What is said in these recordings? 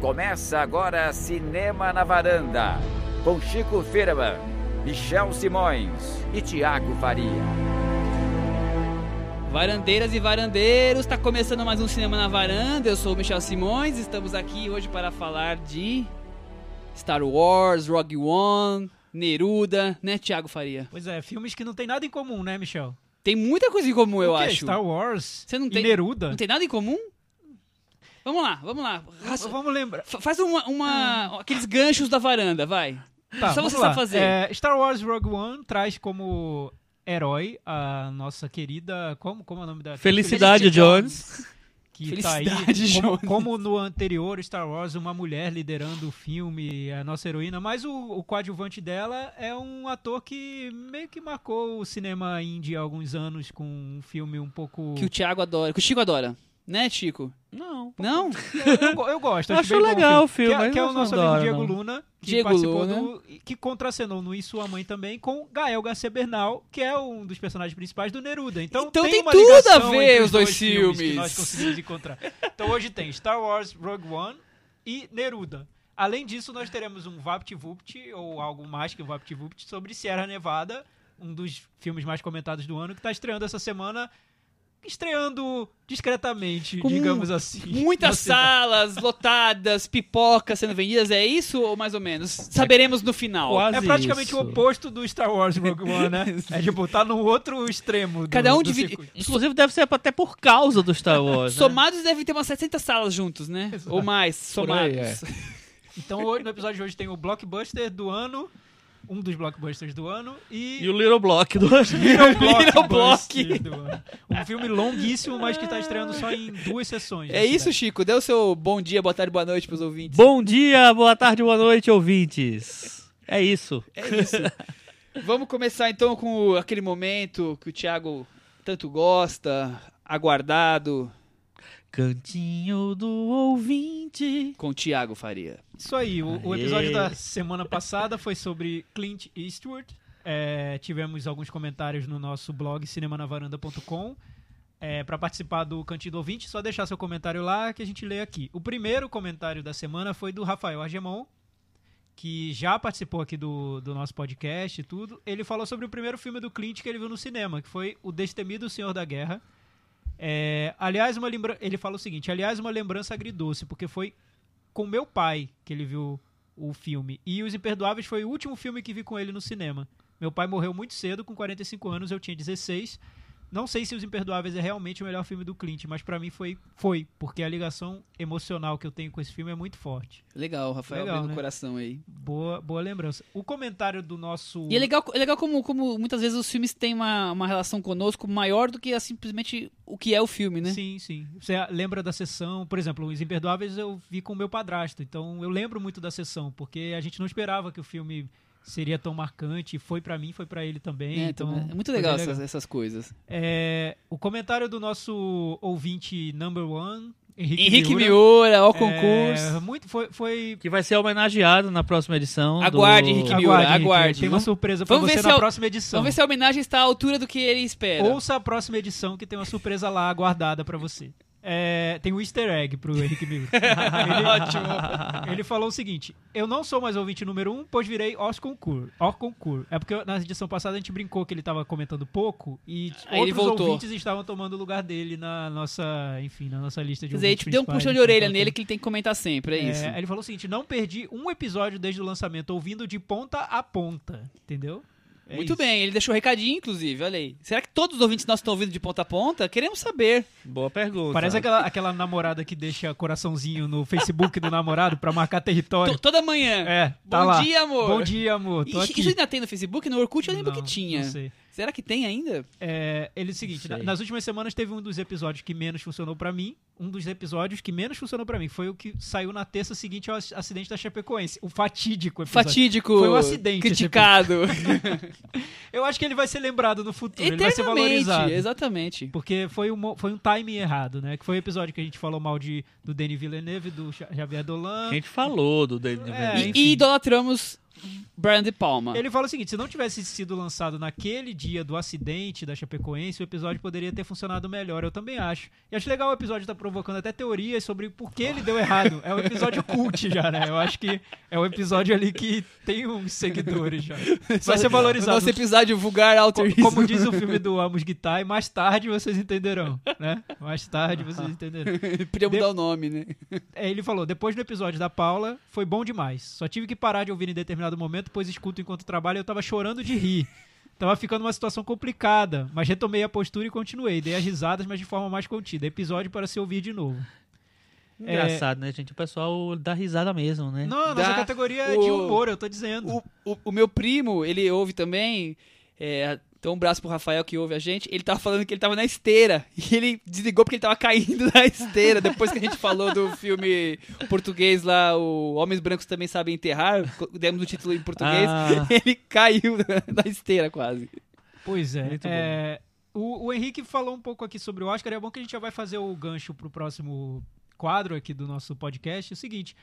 Começa agora Cinema na Varanda, com Chico Firman, Michel Simões e Tiago Faria. Varandeiras e varandeiros, está começando mais um Cinema na Varanda. Eu sou o Michel Simões, estamos aqui hoje para falar de Star Wars, Rogue One, Neruda, né, Tiago Faria? Pois é, filmes que não tem nada em comum, né, Michel? Tem muita coisa em comum, eu acho. Star Wars Você não e tem- Neruda. Não tem nada em comum? Vamos lá, vamos lá. Raça- Vamos lembrar. fa- Faz uma, uma- aqueles ganchos da varanda, vai. Tá, Só você lá. sabe fazer. É, Star Wars Rogue One traz como herói a nossa querida. Como, como é o nome da. Felicidade Felicity Jones. Que tá aí, Felicidade como, Jones. como no anterior Star Wars, uma mulher liderando o filme, a nossa heroína, mas o, o coadjuvante dela é um ator que meio que marcou o cinema indie há alguns anos com um filme um pouco. Que o Tiago adora, que o Chico adora. Né, Chico? Não. Não? Eu, eu eu gosto, acho, legal o filme. Que, é- que é o nosso adoro, amigo Diego não. Luna, que Diego participou Luna. do. que contracenou no E Sua Mãe também com Gael Garcia Bernal, que é um dos personagens principais do Neruda. Então, Então tem, tem tudo a ver os dois filmes. filmes. Que nós conseguimos encontrar. Então hoje tem Star Wars Rogue One e Neruda. Além disso, nós teremos um VaptVupt, ou algo mais que um VaptVupt, sobre Sierra Nevada, um dos filmes mais comentados do ano, que está estreando essa semana. Estreando discretamente, Com digamos assim. Muitas salas lotadas, pipocas sendo vendidas, é isso ou mais ou menos? Saberemos no final. Quase É praticamente isso. o oposto do Star Wars Rogue One, né? É tipo, tá no outro extremo. Do, Cada um divide-. Inclusive deve ser até por causa do Star Wars. né? Somados devem ter umas 60 salas juntos, né? Exato. Ou mais, somados. aí, é. Então, hoje, no episódio de hoje tem o blockbuster do ano, um dos blockbusters do ano, e, E o Little Block do Little Little Blockbuster do ano. Um filme longuíssimo, mas que tá estreando só em duas sessões. É isso, cidade. Chico. Dê o seu bom dia, boa tarde, boa noite pros ouvintes. Bom dia, boa tarde, boa noite, ouvintes. É isso. É isso. Vamos começar então com aquele momento que o Thiago tanto gosta, aguardado, Cantinho do ouvinte. Com o Thiago Faria. Isso aí, o, o episódio da semana passada foi sobre Clint Eastwood. É, tivemos alguns comentários no nosso blog cinemanavaranda.com. É, para participar do Cantinho do Ouvinte, só deixar seu comentário lá que a gente lê aqui. O primeiro comentário da semana foi do Rafael Argemon, que já participou aqui do, do nosso podcast e tudo. Ele falou sobre o primeiro filme do Clint que ele viu no cinema, que foi O Destemido Senhor da Guerra. É, aliás, uma lembra... ele fala o seguinte: aliás, uma lembrança agridoce, porque foi com meu pai que ele viu o filme. E Os Imperdoáveis foi o último filme que vi com ele no cinema. Meu pai morreu muito cedo, com 45 anos, eu tinha 16. Não sei se Os Imperdoáveis é realmente o melhor filme do Clint, mas pra mim foi, foi, porque a ligação emocional que eu tenho com esse filme é muito forte. Legal, Rafael, Legal, abrindo o né? coração aí. Boa, boa lembrança. O comentário do nosso. E é legal, é legal como, como muitas vezes os filmes têm uma, uma relação conosco maior do que a- simplesmente o que é o filme, né? Sim, sim. Você lembra da sessão, por exemplo, Os Imperdoáveis eu vi com o meu padrasto, então eu lembro muito da sessão, porque a gente não esperava que o filme seria tão marcante, e foi pra mim, foi pra ele também. É, então, é muito legal bem essas, essas coisas. É, o comentário do nosso ouvinte number one, Henrique, Henrique Miura, Miura, ao é, concurso. muito, foi, foi Que vai ser homenageado na próxima edição. Aguarde, do... Henrique Miura, Henrique, aguarde. Tem uma surpresa pra vamos você na é o- próxima edição. Vamos ver se a homenagem está à altura do que ele espera. Ouça a próxima edição que tem uma surpresa lá aguardada pra você. É, tem um easter egg pro Henrique Miura. ele, Ótimo. ele falou o seguinte: Eu não sou mais ouvinte número um, pois virei. Hors concurso. É porque na edição passada a gente brincou que ele tava comentando pouco e Aí outros ouvintes estavam tomando o lugar dele na nossa, enfim, na nossa lista de Quer dizer, a ouvintes gente deu um puxão de orelha então, nele que ele tem que comentar sempre, é, isso. É, ele falou o seguinte: não perdi um episódio desde o lançamento, ouvindo de ponta a ponta. Entendeu? É Muito isso. bem, ele deixou um recadinho, inclusive, olha aí. Será que todos os ouvintes nossos estão ouvindo de ponta a ponta? Queremos saber. Boa pergunta. Parece aquela, aquela namorada que deixa coraçãozinho no Facebook do namorado pra marcar território. To- toda manhã. É, tá Bom lá. dia, amor. Bom dia, amor. Tô Ixi, aqui. Isso ainda tem no Facebook? No Orkut eu lembro Não, que tinha. Não sei. Será que tem ainda? É, ele é o seguinte, na- nas últimas semanas teve um dos episódios que menos funcionou pra mim. Um dos episódios que menos funcionou pra mim foi o que saiu na terça seguinte ao ac- acidente da Chapecoense. O fatídico episódio. Fatídico. Foi um acidente esse Criticado. Eu acho que ele vai ser lembrado no futuro. Ele vai ser valorizado. Exatamente. Porque foi um, foi um timing errado, né? Que foi o episódio que a gente falou mal de, do Denis Villeneuve, do Javier Dolan. A gente falou do David É, Villeneuve. enfim. E, e idolatramos Brian De Palma. Ele fala o seguinte: se não tivesse sido lançado naquele dia do acidente da Chapecoense, o episódio poderia ter funcionado melhor. Eu também acho. E acho legal o episódio estar provocando até teorias sobre por que ele deu errado. É um episódio cult já, né? Eu acho que é um episódio ali que tem uns seguidores já. Vai ser valorizado. Nosso episódio vulgar Co- alterismo. Como diz o filme do Amos Guitar, mais tarde vocês entenderão, né? Mais tarde vocês entenderão. Podia De- mudar o nome, né? É, ele falou, depois do episódio da Paula, foi bom demais. Só tive que parar de ouvir em determinado momento, pois escuto enquanto trabalho eu tava chorando de rir. Tava ficando uma situação complicada, mas retomei a postura e continuei. Dei as risadas, mas de forma mais contida. Episódio para se ouvir de novo. Engraçado, né, gente? O pessoal dá risada mesmo, né? Não, a Dá nossa categoria é de o- humor, eu tô dizendo. O, o, o meu primo, ele ouve também. É, então um abraço pro Rafael que ouve a gente. Ele tava falando que ele tava na esteira. E ele desligou porque ele tava caindo da esteira. Depois que a gente falou do filme português lá, o Homens Brancos Também Sabem Enterrar, demos o título em português. Ah. Ele caiu da esteira quase. Pois é. Muito é, o, o Henrique falou um pouco aqui sobre o Oscar. É bom que a gente já vai fazer o gancho pro próximo quadro aqui do nosso podcast. É o seguinte.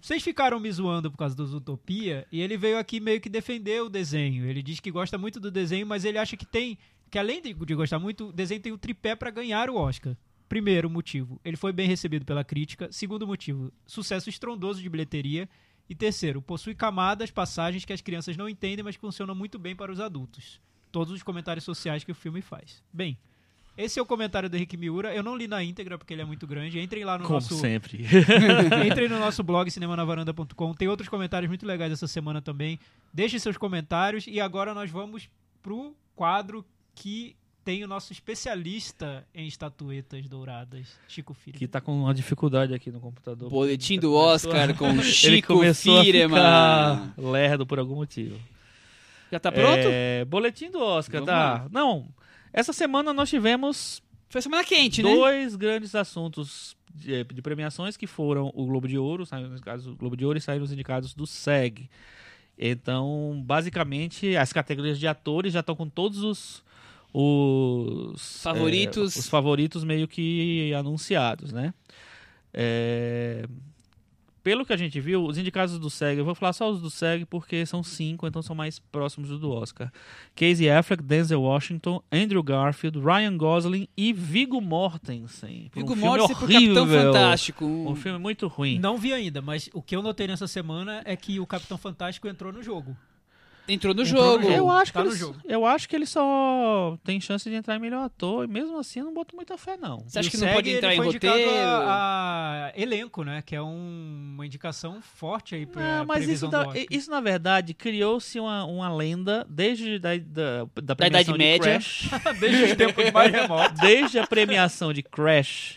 Vocês ficaram me zoando por causa do Zootopia e ele veio aqui meio que defender o desenho. Ele diz que gosta muito do desenho, mas ele acha que tem. Que além de, de gostar muito, o desenho tem o tripé para ganhar o Oscar. Primeiro motivo, ele foi bem recebido pela crítica. Segundo motivo, sucesso estrondoso de bilheteria. E terceiro, possui camadas, passagens que as crianças não entendem, mas funcionam muito bem para os adultos. Todos os comentários sociais que o filme faz. Bem, esse é o comentário do Henrique Miura. Eu não li na íntegra porque ele é muito grande. Entrem lá no Como nosso sempre. Entrem no nosso blog cinemanavaranda.com. Tem outros comentários muito legais essa semana também. Deixem seus comentários e agora nós vamos pro quadro que tem o nosso especialista em estatuetas douradas, Chico Filho. que tá com uma dificuldade aqui no computador. Boletim do Oscar com Ele Chico começou Firman. a ficar lerdo por algum motivo. Já tá pronto? É, boletim do Oscar, Vamos tá? lá. Não, essa semana nós tivemos Foi semana quente, né? dois grandes assuntos de, de premiações que foram o Globo de Ouro, do Globo de Ouro e saíram os indicados do SEG. Então, basicamente, as categorias de atores já estão com todos os os Favoritos. é, os favoritos meio que anunciados, né? É, pelo que a gente viu, os indicados do SEG, eu vou falar só os do SEG porque são cinco, então são mais próximos do do Oscar. Casey Affleck, Denzel Washington, Andrew Garfield, Ryan Gosling e Viggo Mortensen. Por Viggo um filme Mortensen pro Capitão horrível. Fantástico. Um filme muito ruim. Não vi ainda, mas o que eu notei nessa semana é que o Capitão Fantástico entrou no jogo. Entrou no Entrou no jogo. Eu acho, Tá que no ele, jogo. eu acho que ele só tem chance de entrar em melhor ator, e mesmo assim eu não boto muita fé, não. Você acha que o não pode entrar ele em roteiro? A, a elenco, né? Que é um- uma indicação forte aí pra Não, mas isso, da- isso, na verdade, criou-se uma, uma lenda desde da, da, da Da premiação Idade de Média. Crash. Desde os tempos mais remotos. desde a premiação de Crash,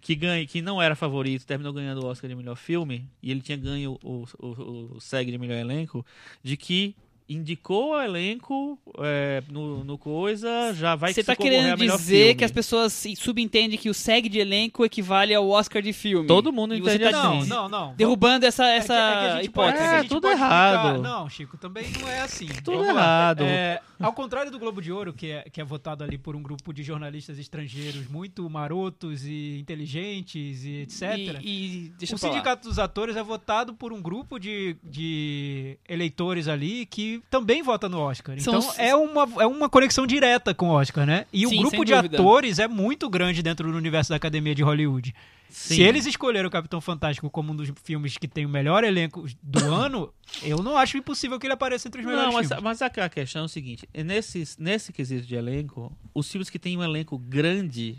que, ganha, que não era favorito, terminou ganhando o Oscar de melhor filme, e ele tinha ganho o, o, o SEG de melhor elenco, de que indicou o elenco é, no, no coisa, já vai Você tá concorrer a querendo melhor dizer filme. que as pessoas subentendem que o SEG de elenco equivale ao Oscar de filme? Todo mundo E entende tá assim. Não, não, não. derrubando essa, É que- essa é que gente pode- hipótese. é que a É, tudo pode errado. explicar. Não, Chico, também não é assim. Tudo errado. É, ao contrário do Globo de Ouro, que é, que é votado ali por um grupo de jornalistas estrangeiros muito marotos e inteligentes e etc. E, e deixa o. Sindicato dos Atores é votado por um grupo de, de eleitores ali que também vota no Oscar. São Então os- é, uma, é uma conexão direta com o Oscar, né? E o Sim, grupo sem de dúvida. atores é muito grande dentro do universo da Academia de Hollywood. Sim. Se eles escolheram o Capitão Fantástico como um dos filmes que tem o melhor elenco do ano, eu não acho impossível que ele apareça entre os melhores Não, mas, filmes. mas a, a questão é o seguinte: nesse, nesse quesito de elenco, os filmes que têm um elenco grande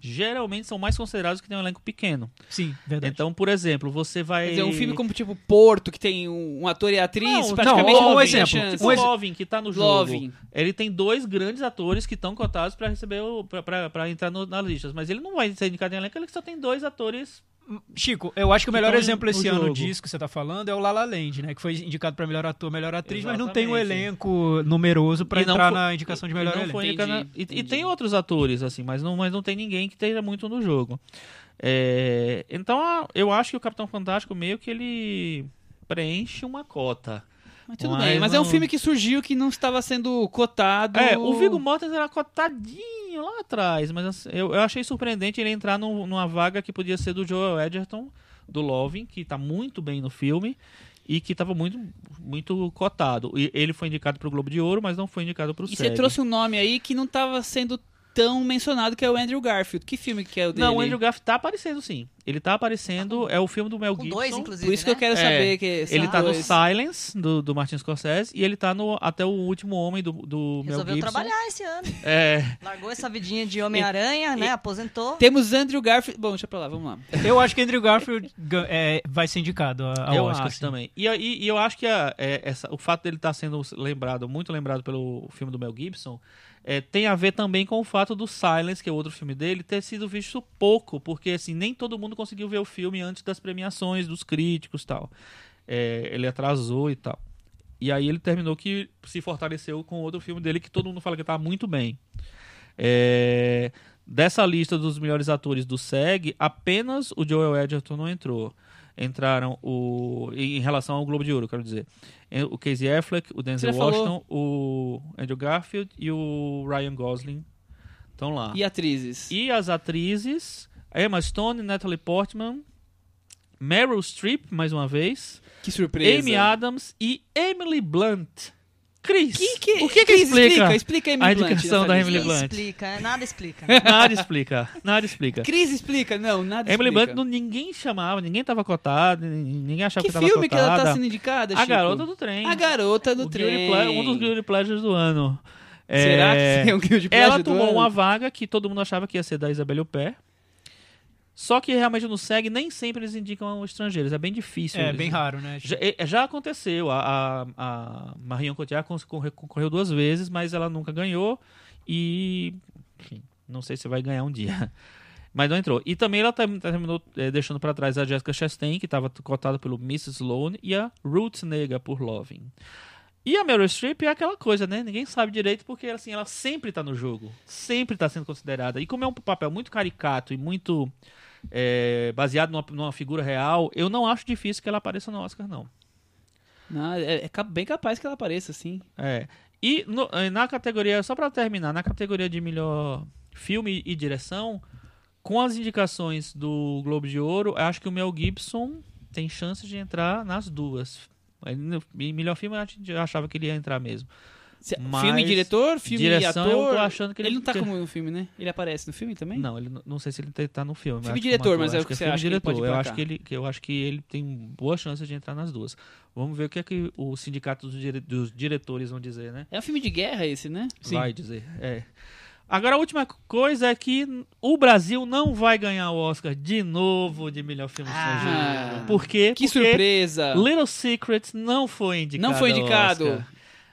geralmente são mais considerados que têm um elenco pequeno. Sim, verdade. Então, por exemplo, você vai. Quer dizer, um filme como tipo Porto, que tem um, ator e atriz, Não, praticamente não, um tem exemplo. chance. O Um ex- Loving, que tá no jogo, Loving. ele tem dois grandes atores que estão cotados para receber o, pra- pra pra entrar no, na lista. Mas ele não vai ser indicado em elenco, ele só tem dois atores. Chico, eu acho que o melhor Então, exemplo esse ano jogo. disso que você tá falando é o La La Land, né? Que foi indicado pra melhor ator, melhor atriz, mas não tem um Exatamente. elenco numeroso pra não entrar foi- na indicação de melhor e não elenco. Entendi, e- e, tem outros atores, assim, mas não, mas não tem ninguém que esteja muito no jogo. É, então, eu acho que o Capitão Fantástico meio que ele preenche uma cota. Mas tudo Mas bem, mas é um não- filme que surgiu que não estava sendo cotado. É, o Viggo Mortensen era cotadinho lá atrás, mas assim, eu, eu achei surpreendente ele entrar num- numa vaga que podia ser do Joel Edgerton, do Loving, que tá muito bem no filme, e que estava muito, muito cotado. E ele foi indicado para o Globo de Ouro, mas não foi indicado para o E você trouxe um nome aí que não tava sendo tão mencionado, que é o Andrew Garfield. Que filme que é o dele? Não, o Andrew Garfield tá aparecendo sim. Ele tá aparecendo, é o filme do Mel Com Gibson. dois, inclusive. Por isso que eu né? quero É, saber que são Ele tá no dois. Silence, do, do Martin Scorsese, e ele tá no Até o Último Homem, do, do Mel Resolveu Gibson. trabalhar esse ano. É, Largou essa vidinha de Homem-Aranha, né? Aposentou. Temos Andrew Garfield. Bom, deixa pra lá, vamos lá. Eu acho que Andrew Garfield é, vai ser indicado ao eu Oscar. acho sim. também. E, e- e eu acho que a- é, essa- o fato dele estar sendo lembrado, muito lembrado pelo filme do Mel Gibson, é, tem a ver também com o fato do Silence, que é outro filme dele, ter sido visto pouco, porque assim, nem todo mundo conseguiu ver o filme antes das premiações, dos críticos tal. É, ele atrasou e tal. E aí ele terminou que se fortaleceu com outro filme dele que todo mundo fala que tá muito bem. É, dessa lista dos melhores atores do SEG, apenas o Joel Edgerton não entrou. Entraram o. Em relação ao Globo de Ouro, quero dizer. O Casey Affleck, o Denzel já falou. Washington, o Andrew Garfield e o Ryan Gosling estão lá. E atrizes? E as atrizes, Emma Stone, Natalie Portman, Meryl Streep, mais uma vez, Que surpresa. Amy Adams e Emily Blunt. Cris, Que que- o que que Cris, explica, explica, explica a Blunt indicação da. Emily Blunt? explica, é, nada explica. Nada explica, nada explica. Cris explica, não, nada Emily explica. Blunt não- ninguém chamava, ninguém tava cotado, ninguém achava que, Que tava filme que ela cotada. tá sendo indicada, A Chico? Garota do Trem. A Garota do O Trem. Guilty Ple- um dos Guilty Pleasures do ano. Será É, que é um Guilty Pleasure Ela do tomou ano? uma vaga que todo mundo achava que ia ser da Isabelle Huppert. Só que realmente no SEG nem sempre eles indicam estrangeiros. É bem difícil. É eles- bem raro, né? Já, é- já aconteceu. A, a, a Marion Cotillard concorreu, duas vezes, mas ela nunca ganhou. E. Enfim, não sei se vai ganhar um dia. Mas não entrou. E também ela term- terminou eh, deixando pra trás a Jessica Chastain, que estava cotada pelo Mrs. Sloane, e a Ruth Nega por Loving. E a Meryl Streep é aquela coisa, né? Ninguém sabe direito porque assim, ela sempre tá no jogo. Sempre tá sendo considerada. E como é um papel muito caricato e muito eh, baseado numa, numa figura real, eu não acho difícil que ela apareça no Oscar, não. Não, é, é bem capaz que ela apareça, sim. É. E no- eh, na categoria, só pra terminar, na categoria de melhor filme e direção, com as indicações do Globo de Ouro, eu acho que o Mel Gibson tem chance de entrar nas duas. Em melhor filme, gente achava que ele ia entrar mesmo. Se- Mas filme diretor, filme direção, e eu ator. tô achando que ele- não tá como no filme, né? Ele aparece no filme também? Não, ele n- não sei se ele tá no filme. Filme que diretor, ator, mas é o que é você acha que ele diretor. eu acho que ele, que eu acho que ele tem boa chance de entrar nas duas. Vamos ver o que é que o sindicato dos, dire- dos diretores vão dizer, né? É um filme de guerra esse, né? Sim. Vai dizer. É. Agora a última coisa é que o Brasil não vai ganhar o Oscar de novo de melhor filme Ah. estrangeiro. Por quê? Que Porque surpresa! Little Secrets não foi indicado. Não foi indicado.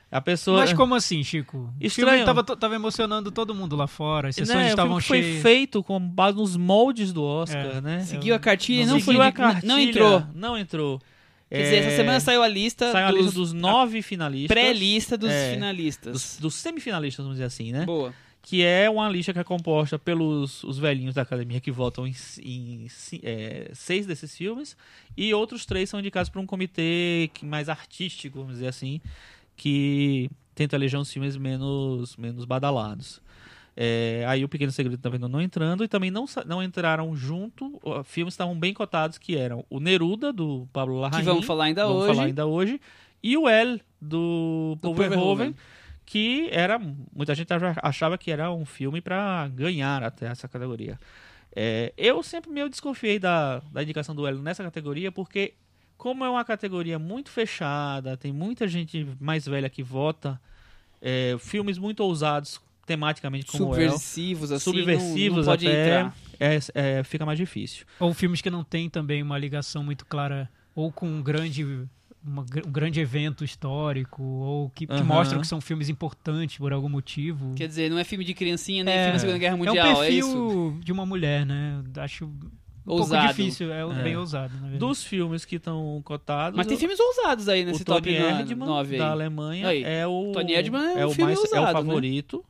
A pessoa. Mas como assim, Chico? O Estranho. filme tava, to- tava emocionando todo mundo lá fora, as né, sessões o estavam filme foi cheias. feito com base nos moldes do Oscar, É. né? Seguiu a cartilha e Não não foi Seguiu a cartilha, Não entrou. Não entrou. Quer dizer, essa É, semana saiu a lista saiu a dos, lista dos nove finalistas. pré-lista dos É, finalistas. Dos, dos semifinalistas, vamos dizer assim, né? Boa. que é uma lista que é composta pelos os velhinhos da academia que votam em, em é, seis desses filmes e outros três são indicados por um comitê que- mais artístico, vamos dizer assim, que tenta eleger uns filmes menos, menos badalados. É, aí o Pequeno Segredo também não entrando e também não, não entraram junto filmes estavam bem cotados que eram o Neruda do Pablo Larraín Que vamos falar ainda vamos hoje. falar ainda hoje e o El do Do Verhoeven que era muita gente achava- achava que era um filme para ganhar até essa categoria. É, eu sempre meio desconfiei da, da indicação do Hélio nessa categoria porque como é uma categoria muito fechada, tem muita gente mais velha que vota, é, filmes muito ousados tematicamente como El, Subversivos, assim. subversivos não, não pode até, entrar. é, é, fica mais difícil. Ou filmes que não tem também uma ligação muito clara, ou com um grande, uma um grande evento histórico, ou que, mostram que são filmes importantes por algum motivo. Quer dizer, não é filme de criancinha, nem É. filme da Segunda Guerra é um Mundial, é, isso? perfil de uma mulher, né? Acho um Ousado. pouco difícil, é, É. bem ousado. Dos filmes que estão cotados, Mas tem eu- filmes ousados aí o nesse Tony top Erdmann 9 da. Alemanha Aí, é o Tony Erdmann é um o filme mais é o ousado, né? favorito.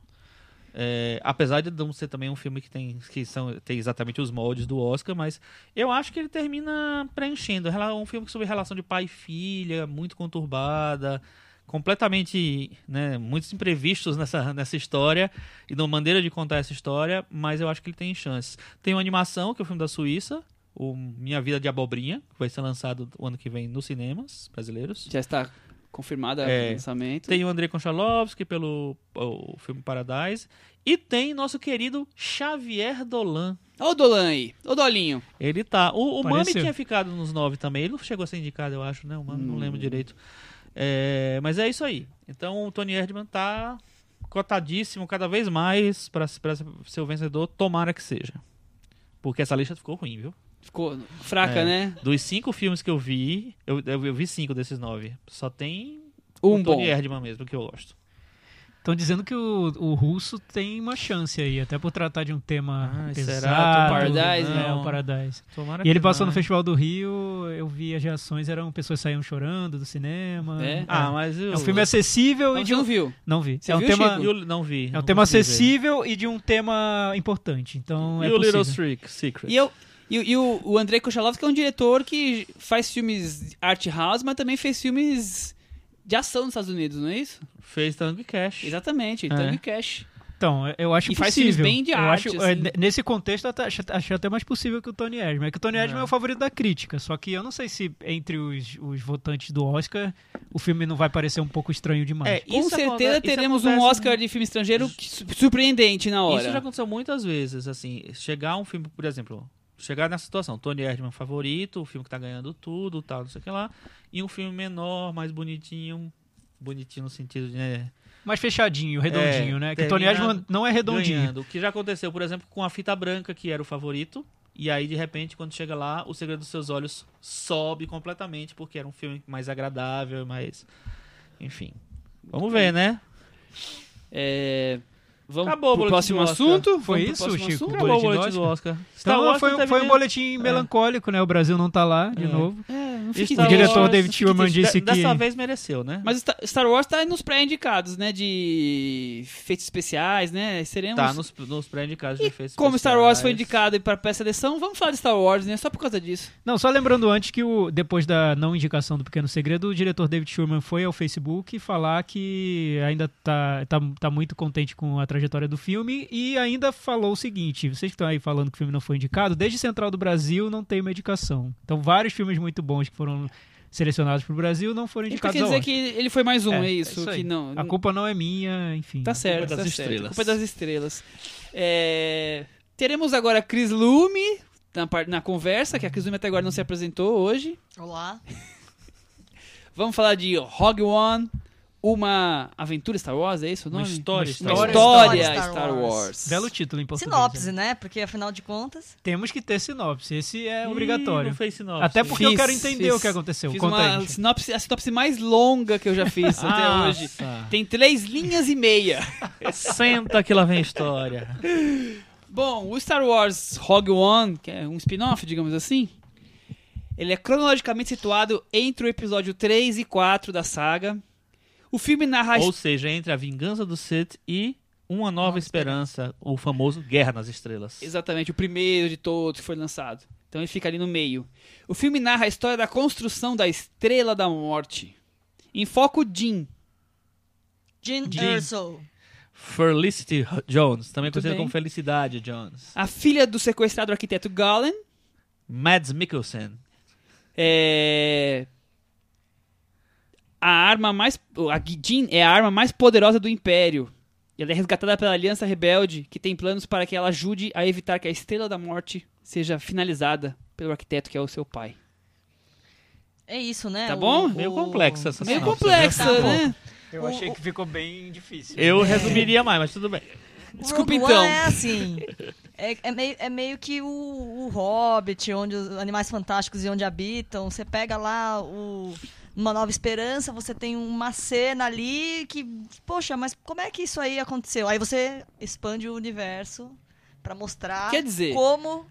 É, apesar de não ser também um filme que tem que são tem exatamente os moldes do Oscar, mas eu acho que ele termina preenchendo. É um filme sobre relação de pai e filha, muito conturbada, completamente, né, muitos imprevistos nessa, nessa história e na maneira de contar essa história, mas eu acho que ele tem chances. Tem uma animação, que é o filme da Suíça, o Minha Vida de Abobrinha, que vai ser lançado o ano que vem nos cinemas brasileiros. Já está confirmada É. o lançamento. Tem o Andrei Konchalovsky pelo o filme Paradise. E tem nosso querido Xavier Dolan. Olha o Dolan aí. Ô Dolinho. Ele tá. O, o Mami Apareceu. tinha ficado nos nove também. Ele não chegou a ser indicado, eu acho, né? O Mami não Hum. lembro direito. É, mas é isso aí. Então o Tony Erdman tá cotadíssimo cada vez mais para ser o vencedor. Tomara que seja. Porque essa lista ficou ruim, viu? Ficou fraca, É. né? Dos cinco filmes que eu vi, eu, eu, vi cinco desses nove. Só tem Um o bom. Tony Erdman mesmo, que eu gosto. Estão dizendo que o, o russo tem uma chance aí, até por tratar de um tema Ai, pesado. será? Paradise, É, não. o Paradise. Tomara E ele que passou no vai. Festival do Rio, eu vi as reações, eram pessoas saíam chorando do cinema. É? Ah, mas eu... É um filme acessível e de um... não viu? Não vi. Você é um viu, tema, Chico? Eu não vi. é um tema consegui ver. acessível e de um tema importante. Então é e o Little possível. Streak, Secret. E, eu, e, e o, o Andrei Konchalovsky é um diretor que faz filmes art house, mas também fez filmes de ação nos Estados Unidos, não é isso? Fez Tango Cash. Exatamente, É. Tango Cash. Então, eu acho E faz possível. filmes bem de eu arte, acho, assim. é, n- Nesse contexto, eu acho, acho até mais possível que o Tony Erdman. É que o Tony é. É. o favorito da crítica. Só que eu não sei se entre os, os votantes do Oscar o filme não vai parecer um pouco estranho demais. É, Com Isso certeza aconte- isso teremos um acontece- Oscar de filme estrangeiro surpreendente na hora. Isso já aconteceu muitas vezes, assim, chegar um filme, por exemplo, chegar nessa situação, Tony Erdman favorito, o filme que tá ganhando tudo, tal, não sei o que lá, e um filme menor, mais bonitinho, bonitinho no sentido de, né, Mais fechadinho, redondinho, É, né? Que Tony Erdman não é redondinho. ganhando. O que já aconteceu, por exemplo, com a Fita Branca, que era o favorito, e aí, de repente, quando chega lá, O Segredo dos Seus Olhos sobe completamente, porque era um filme mais agradável, mais... Enfim. Vamos ver, né? É, Vamos Acabou o pro boletim próximo assunto? Foi Vamos isso, Chico? assunto? Acabou o boletim do boletim do Oscar. Então Star Wars foi, foi um boletim É. melancólico, né? O Brasil não tá lá de É. novo. É, não Star O diretor Wars, David Tillman disse De- Dessa que- vez mereceu, né? Mas o Star- Wars tá nos pré-indicados, né? De efeitos especiais, né? Seremos. Tá nos, nos pré-indicados de E efeitos como Star Wars foi especiais. indicado para pra seleção, vamos falar de Star Wars, né? Só por causa disso. Não, só lembrando antes que o, depois da não indicação do Pequeno Segredo, o diretor David Schurman foi ao Facebook falar que ainda tá, tá, tá muito contente com a trajetória do filme e ainda falou o seguinte: vocês que estão aí falando que o filme não foi indicado, desde Central do Brasil não tem uma indicação. Então, vários filmes muito bons que foram selecionados pro Brasil não foram indicados quer ao dizer que ele foi mais um, é, É, isso? é isso que não, A culpa não é minha, enfim. Tá certo, das tá certo. estrelas. A culpa é das estrelas. É, Teremos agora a Chris Lume na, par- na conversa, que a Chris Lume até agora não se apresentou hoje. Olá. Vamos falar de Rogue One, uma aventura Star Wars, é isso o Uma nome? história Uma Star história, Wars. Star, Star Wars. Wars. Belo título em português. Sinopse, né? né? Porque afinal de contas. Temos que ter sinopse. Esse é Ih, obrigatório. Não fez sinopse. Até porque eu Fiz, quero entender fiz. o que aconteceu. Fiz Conta uma aí. sinopse, a sinopse mais longa que eu já fiz até hoje. Tem três linhas e meia. Senta que lá vem a história. Bom, o Star Wars Rogue One, que é um spin-off, digamos assim, ele é cronologicamente situado entre o episódio 3 e 4 da saga. O filme narra Ou seja, entre a vingança do Sith e Uma Nova Esperança, o famoso Guerra nas Estrelas. Exatamente, o primeiro de todos que foi lançado. Então ele fica ali no meio. O filme narra a história da construção da Estrela da Morte. Em foco Jin, Jean Jean. Erso. Felicity Jones, também conhecida como Felicidade Jones. a filha do sequestrado arquiteto Galen. Mads Mikkelsen. É... A arma mais. A Jin é a arma mais poderosa do Império. E ela é resgatada pela Aliança Rebelde, que tem planos para que ela ajude a evitar que a Estrela da Morte seja finalizada pelo arquiteto que é o seu pai. É isso, né? Tá O- bom? Meio o- complexo essa Meio complexa, Tá bom. né? Eu O- achei que ficou bem difícil. Eu resumiria mais, mas tudo bem. Desculpa, Rogue então. One é assim. É, é meio, é meio que o, o Hobbit, onde os animais fantásticos e onde habitam. Você pega lá o Uma Nova Esperança, você tem uma cena ali que, poxa, mas como é que isso aí aconteceu? Aí você expande o universo pra mostrar Quer dizer- como.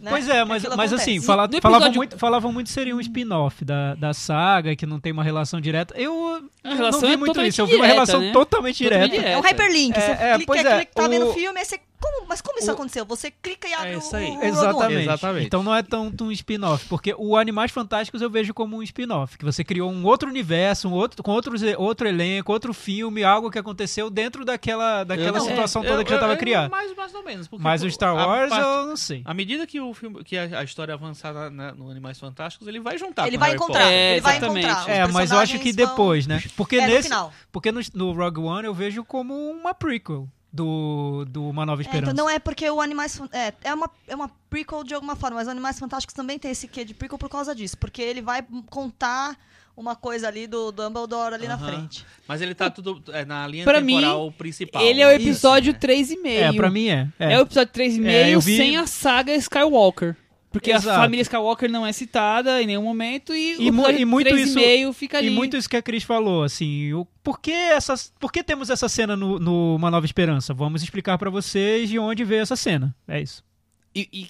né, Pois é, mas, mas assim, fala- episódio- falavam, muito, falavam muito que seria um spin-off da, da saga, que não tem uma relação direta. Eu A não relação vi é muito isso, eu vi uma direta, relação né? totalmente Totalmente direta. É um hyperlink. É, Você é, clica, pois é, clica, tá vendo o- o filme, aí você Como- mas como isso O- aconteceu? Você clica e abre É o, isso aí. o One. Exatamente. Exatamente. Então não é tanto um spin-off, porque o Animais Fantásticos eu vejo como um spin-off, que você criou um outro universo, um outro, com outros, outro elenco, outro filme, algo que aconteceu dentro daquela, daquela não- situação é, toda eu- que já estava criada. Mais, mais ou menos. porque Mas o Star Wars parte- eu não sei. À medida que o filme, que a, a história avançar na- na- no Animais Fantásticos, ele vai juntar Ele com vai Harry encontrar. É, ele vai exatamente. encontrar. É, mas eu acho que personagens vão- depois, né? Porque É, no nesse, final. porque no, no Rogue One eu vejo como uma prequel do, do Uma Nova É, Esperança. então não é porque o Animais... É, é uma, é uma prequel de alguma forma, mas o Animais Fantásticos também tem esse quê de prequel por causa disso. Porque ele vai contar uma coisa ali do Dumbledore ali na frente. Mas ele tá tudo é, na linha Pra mim, temporal principal. Ele é o Isso, episódio né? 3,5. É, pra mim é. É, É, o episódio 3,5 É, vi- sem a saga Skywalker. Porque Exato. a família Skywalker não é citada em nenhum momento e, E o e muito 3,5 fica ali. E muito isso que a Cris falou, assim, o, por, que essas, por que temos essa cena no, no Uma Nova Esperança? Vamos explicar pra vocês de onde veio essa cena. É isso. E, e-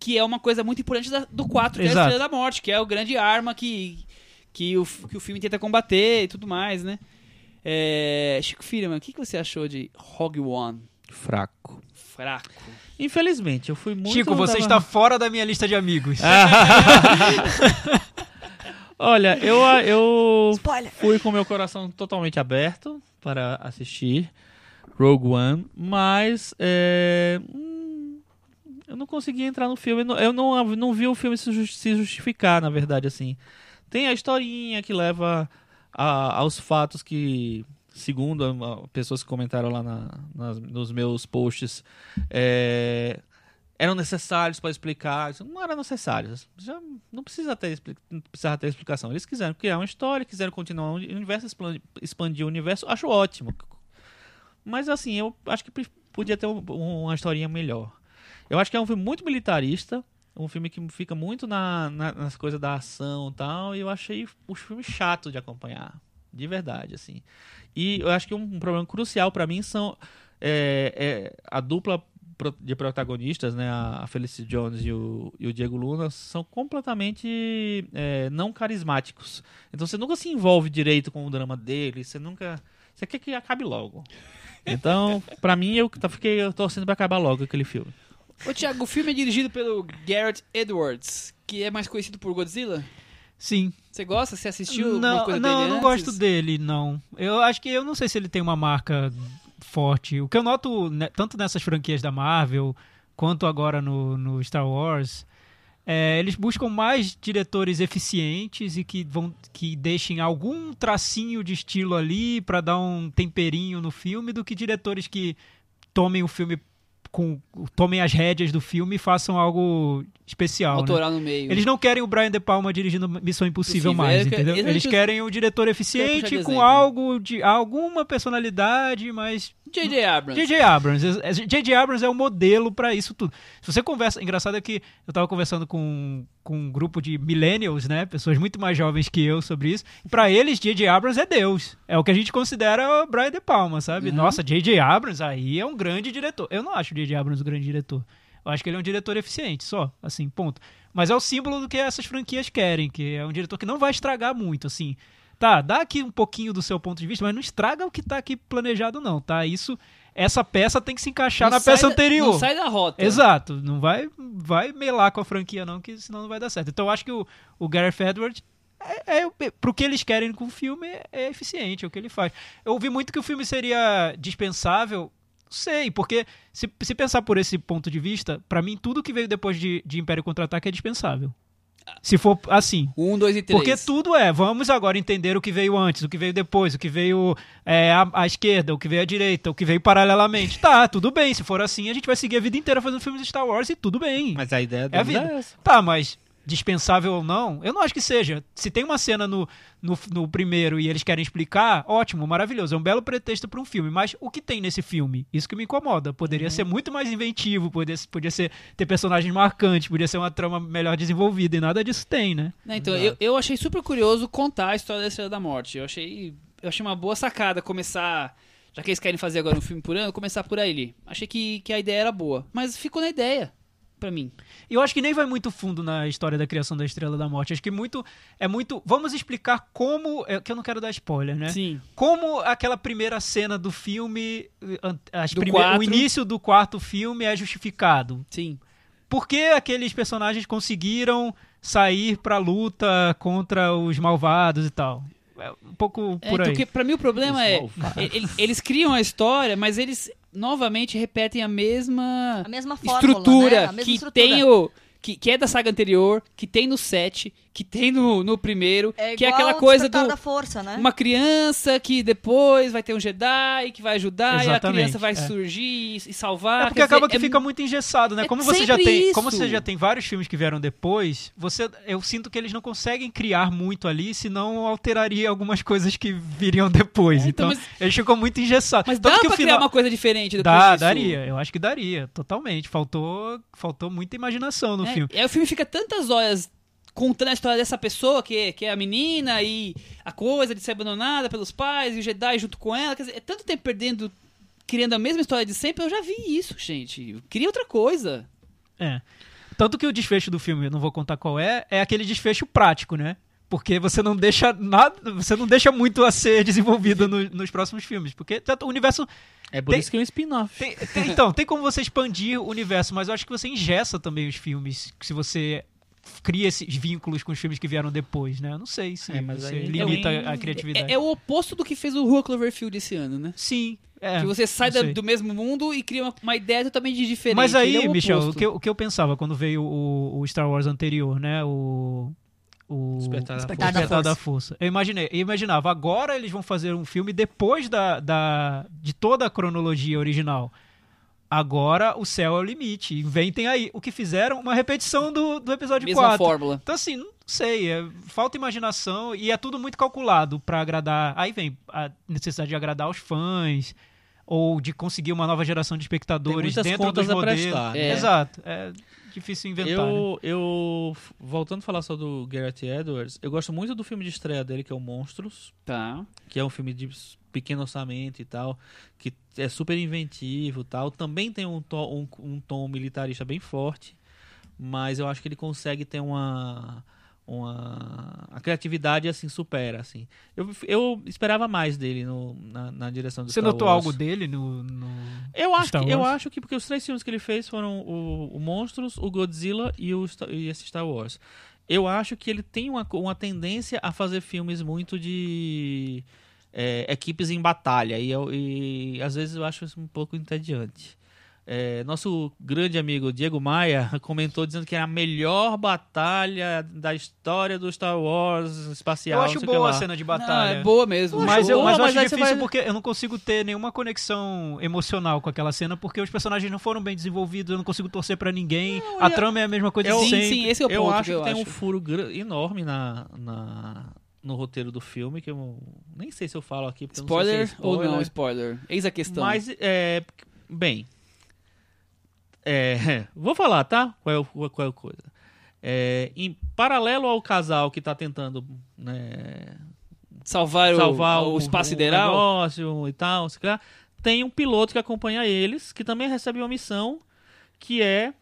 que é uma coisa muito importante da- do 4, que é a Exato. Estrela da Morte, que é a grande arma que, que, o, que o filme tenta combater e tudo mais, né? É, Chico Firman, o que, que você achou de Rogue One? Fraco. Fraco. Infelizmente, eu fui muito... Chico, você tava- está fora da minha lista de amigos. Olha, eu, eu Spoiler! fui com meu coração totalmente aberto para assistir Rogue One, mas é, hum, eu não consegui entrar no filme. Eu não, não, vi o filme se justificar, na verdade, assim. Tem a historinha que leva a- aos fatos que, segundo a- a- pessoas que comentaram lá na- nas- nos meus posts, é, eram necessários para explicar. Não era necessário. Já não precisa ter, não precisava ter explicação. Eles quiseram criar uma história, quiseram continuar o universo, expandir o universo. Acho ótimo. Mas assim, eu acho que podia ter um- uma historinha melhor. Eu acho que é um filme muito militarista. Um filme que fica muito na, na- nas coisas da ação e tal. E eu achei o filme chato de acompanhar. De verdade, assim. E eu acho que um, um problema crucial pra mim são é, é, a dupla de protagonistas, né, a Felicity Jones e o, e o Diego Luna, são completamente é, não carismáticos. Então você nunca se envolve direito com o drama deles, você nunca. Você quer que acabe logo. Então, pra mim, eu tá- fiquei torcendo pra acabar logo aquele filme. Ô, Thiago, o filme é dirigido pelo Garrett Edwards, que é mais conhecido por Godzilla. Sim. Você gosta? Você assistiu alguma Não, coisa não, dele eu não antes? gosto dele, não. Eu acho que eu não sei se ele tem uma marca forte. O que eu noto, né, tanto nessas franquias da Marvel, quanto agora no, no Star Wars, é, eles buscam mais diretores eficientes e que vão que deixem algum tracinho de estilo ali pra dar um temperinho no filme do que diretores que tomem o filme com tomem as rédeas do filme e façam algo especial, né? No meio. Eles não querem o Brian De Palma dirigindo Missão Impossível Possível. mais, É entendeu? eles- Eles querem o diretor eficiente com algo de alguma personalidade, mas J.J. Abrams. J.J. Abrams, J.J. Abrams é o modelo pra isso tudo. Se você conversa, engraçado é que eu tava conversando com, com um grupo de millennials, né, pessoas muito mais jovens que eu sobre isso. Pra eles J.J. Abrams é Deus. É o que a gente considera o Brian De Palma, sabe? Uhum. Nossa, J.J. Abrams aí é um grande diretor. Eu não acho o J.J. Abrams um grande diretor. Eu acho que ele é um diretor eficiente, só, assim, ponto. Mas é o símbolo do que essas franquias querem, que é um diretor que não vai estragar muito, assim. Tá, dá aqui um pouquinho do seu ponto de vista, mas não estraga o que tá aqui planejado, não, tá? Isso, essa peça tem que se encaixar Não na peça da- anterior. Não sai da rota. Exato, não vai, vai melar com a franquia, não, que senão não vai dar certo. Então eu acho que o, o Gareth Edwards, é, é, é- pro que eles querem com o filme, é, é eficiente, é o que ele faz. Eu ouvi muito que o filme seria dispensável. Não sei, porque se, se pensar por esse ponto de vista, pra mim tudo que veio depois de, de Império Contra-Ataque é dispensável. Se for assim. Um, dois e três. Porque tudo é, vamos agora entender o que veio antes, o que veio depois, o que veio é, à, à esquerda, o que veio à direita, o que veio paralelamente. Tá, tudo bem, se for assim, a gente vai seguir a vida inteira fazendo filmes de Star Wars e tudo bem. Mas a ideia É a vida. é essa. Tá, mas dispensável ou não, eu não acho que seja. Se tem uma cena no, no, no primeiro e eles querem explicar, ótimo, maravilhoso. É um belo pretexto para um filme. Mas o que tem nesse filme? Isso que me incomoda. Poderia ser muito mais inventivo, podia, podia ser ter personagens marcantes, podia ser uma trama melhor desenvolvida. E nada disso tem, né? Não, então, eu, eu achei super curioso contar a história da Estrela da Morte. Eu achei, eu achei uma boa sacada começar, já que eles querem fazer agora um filme por ano, começar por aí. Achei que, que a ideia era boa. Mas ficou na ideia. Pra mim. E eu acho que nem vai muito fundo na história da criação da Estrela da Morte. Acho que muito é muito. Vamos explicar como. É, que eu não quero dar spoiler, né? Sim. Como aquela primeira cena do filme, as Do prime- o início do quarto filme é justificado. Sim. Por que aqueles personagens conseguiram sair pra luta contra os malvados e tal? É um pouco É, por então, aí. porque pra mim o problema Os é. malvados. ele- Eles criam a história, mas eles novamente repetem a mesma A mesma fórmula, estrutura né? A mesma que estrutura. tem o. Que, que é da saga anterior, que tem no 7, que tem no, no primeiro, É que é aquela coisa do. da força, né? Uma criança que depois vai ter um Jedi que vai ajudar e a Exatamente, criança vai é. surgir e, salvar. É porque Quer dizer, acaba que é fica muito engessado, né? é Como você já tem, isso. como você já tem vários filmes que vieram depois, você eu sinto que eles não conseguem criar muito ali, senão alteraria algumas coisas que viriam depois. É, então, então, mas- eles ficam muito engessados. Mas Tanto dá que pra o criar final uma coisa diferente depois dá, disso. daria. Eu acho que daria, totalmente. Faltou, faltou muita imaginação no É, filme. Aí o filme fica tantas horas contando a história dessa pessoa, que, que é a menina, e a coisa de ser abandonada pelos pais, e o Jedi junto com ela. Quer dizer, é tanto tempo perdendo, criando a mesma história de sempre, eu já vi isso, gente. Cria outra coisa. É. Tanto que o desfecho do filme, eu não vou contar qual é, é aquele desfecho prático, né? Porque você não deixa nada, você não deixa muito a ser desenvolvido no- nos próximos filmes, porque o universo É por Tem- isso que é um spin-off. Tem- tem- então, tem como você expandir o universo, mas eu acho que você engessa também os filmes, se você cria esses vínculos com os filmes que vieram depois, né? Eu não sei se É, mas você aí limita também- a criatividade. É, é o oposto do que fez o Rua Cloverfield esse ano, né? Sim, é. que você sai da- do mesmo mundo e cria uma, uma ideia totalmente diferente. Mas aí, é o Michel, o que, eu, o que eu pensava quando veio o, o Star Wars anterior, né? O. O Despertar da Despertar da Despertar da Força. Força. Eu imaginei, eu imaginava, agora eles vão fazer um filme depois da, da, de toda a cronologia original. Agora o céu é o limite. Inventem aí. O que fizeram, uma repetição do, do episódio Mesma 4. fórmula. Então, assim, não sei. é- falta imaginação e é tudo muito calculado pra agradar. Aí vem a necessidade de agradar os fãs ou de conseguir uma nova geração de espectadores muitas dentro contas dos a modelos. prestar, né? É. Exato. É difícil inventar. né? Eu, eu, voltando a falar só do Garrett Edwards, eu gosto muito do filme de estreia dele, que é o Monstros, Tá. que é um filme de pequeno orçamento e tal, que é super inventivo e tal. Também tem um, to, um, um tom militarista bem forte, mas eu acho que ele consegue ter uma uma a criatividade assim supera assim eu, eu esperava mais dele no, na, na direção do Você Star notou Wars. algo dele no. no... Eu acho, Star que, eu acho que porque os três filmes que ele fez foram o, o Monstros, o Godzilla e, o, e esse Star Wars. Eu acho que ele tem uma, uma tendência a fazer filmes muito de é, equipes em batalha e, eu- e às vezes eu acho isso um pouco entediante. É, nosso grande amigo Diego Maia comentou dizendo que é a melhor batalha da história do Star Wars espacial. Eu não acho boa a cena de Não, batalha. é boa mesmo. Mas eu, boa, mas eu mas acho aí você difícil vai- porque eu não consigo ter nenhuma conexão emocional com aquela cena porque os personagens não foram bem desenvolvidos, eu não consigo torcer pra ninguém. a e a- trama é a mesma coisa eu- de sim, sempre. sim, esse é o eu ponto acho que que, eu tem acho. um furo enorme na, na- no roteiro do filme, que eu nem sei se eu falo aqui. Eu não Spoiler, se é ou não, spoiler. spoiler? Eis a questão. Mas, é, bem, é, vou falar, tá? Qual é, o, qual é a coisa. É, em paralelo ao casal que tá tentando né, salvar, salvar o, o espaço o sideral. negócio e tal, lá, tem um piloto que acompanha eles, que também recebe uma missão, que é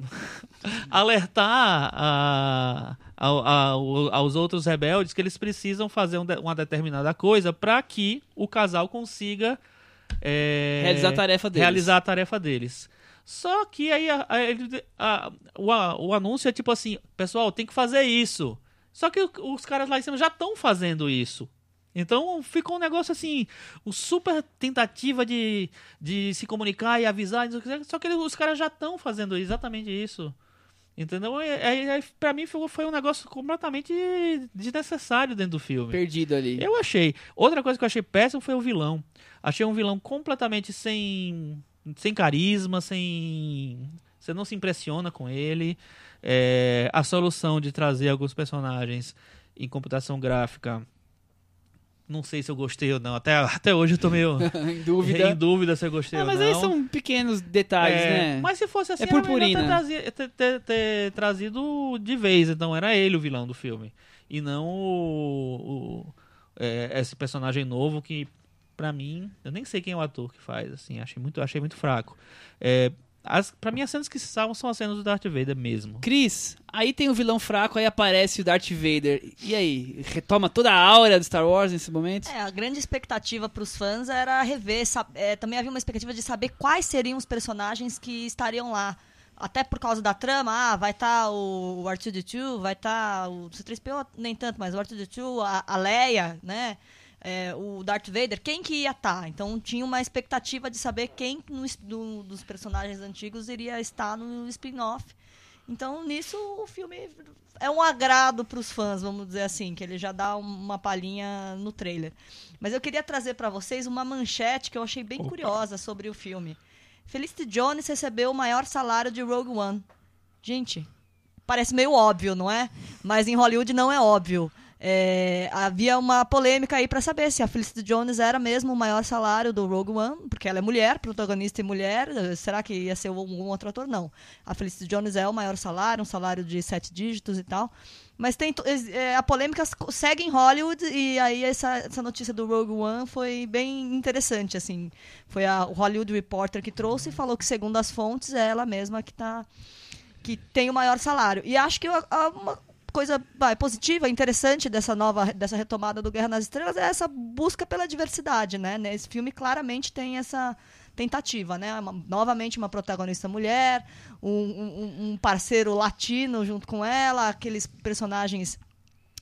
alertar a- ao- ao- aos outros rebeldes que eles precisam fazer um uma determinada coisa para que o casal consiga é, Realizar a tarefa deles. realizar a tarefa deles. Só que aí a- a- o, o anúncio é tipo assim, pessoal, tem que fazer isso. Só que os caras lá em cima já estão fazendo isso. Então ficou um negócio assim, uma super tentativa de, de se comunicar e avisar, só que os caras já estão fazendo exatamente isso. Entendeu? É, pra mim foi, foi um negócio completamente desnecessário dentro do filme. Perdido ali. Eu achei. Outra coisa que eu achei péssimo foi o vilão. Achei um vilão completamente sem, sem carisma, sem. Você não se impressiona com ele. É, a solução de trazer alguns personagens em computação gráfica. Não sei se eu gostei ou não. Até, até hoje eu tô meio em dúvida. em dúvida se eu gostei Ah, ou mas não. aí são pequenos detalhes, É, né? Mas se fosse assim, É era ter, ter- ter- ter trazido de vez. Então era ele o vilão do filme. E não o, o- é, esse personagem novo que, pra mim, eu nem sei quem é o ator que faz. Assim, achei muito, achei muito fraco. É, As, pra mim, as cenas que se salvam são as cenas do Darth Vader mesmo. Cris, aí tem o vilão fraco, aí aparece o Darth Vader. E aí, retoma toda a aura do Star Wars nesse momento? É, a grande expectativa para os fãs era rever. sab- é, também havia uma expectativa de saber quais seriam os personagens que estariam lá. Até por causa da trama, ah, vai estar o R2D2, vai estar o C3PO, nem tanto, mas o R2D2, a, a Leia, né? É, o Darth Vader, quem que ia estar? Então tinha uma expectativa de saber quem no do- dos personagens antigos iria estar no spin-off. Então nisso o filme é um agrado para os fãs, vamos dizer assim, que ele já dá uma palhinha no trailer. Mas eu queria trazer para vocês uma manchete que eu achei bem curiosa sobre o filme. Felicity Jones recebeu o maior salário de Rogue One. Gente, parece meio óbvio, não é? Mas em Hollywood não é óbvio. É, havia uma polêmica aí para saber se a Felicity Jones era mesmo o maior salário do Rogue One, porque ela é mulher, protagonista e mulher. Será que ia ser algum outro ator? Não. A Felicity Jones é o maior salário, um salário de sete dígitos e tal. Mas tem é, a polêmica segue em Hollywood e aí essa, essa notícia do Rogue One foi bem interessante, assim. Foi a, o Hollywood Reporter que trouxe e falou que, segundo as fontes, é ela mesma que tá que tem o maior salário. E acho que uma coisa vai, positiva, interessante dessa nova dessa retomada do Guerra nas Estrelas é essa busca pela diversidade, né? Esse filme claramente tem essa tentativa, né? Uma- novamente uma protagonista mulher, um, um- um parceiro latino junto com ela, aqueles personagens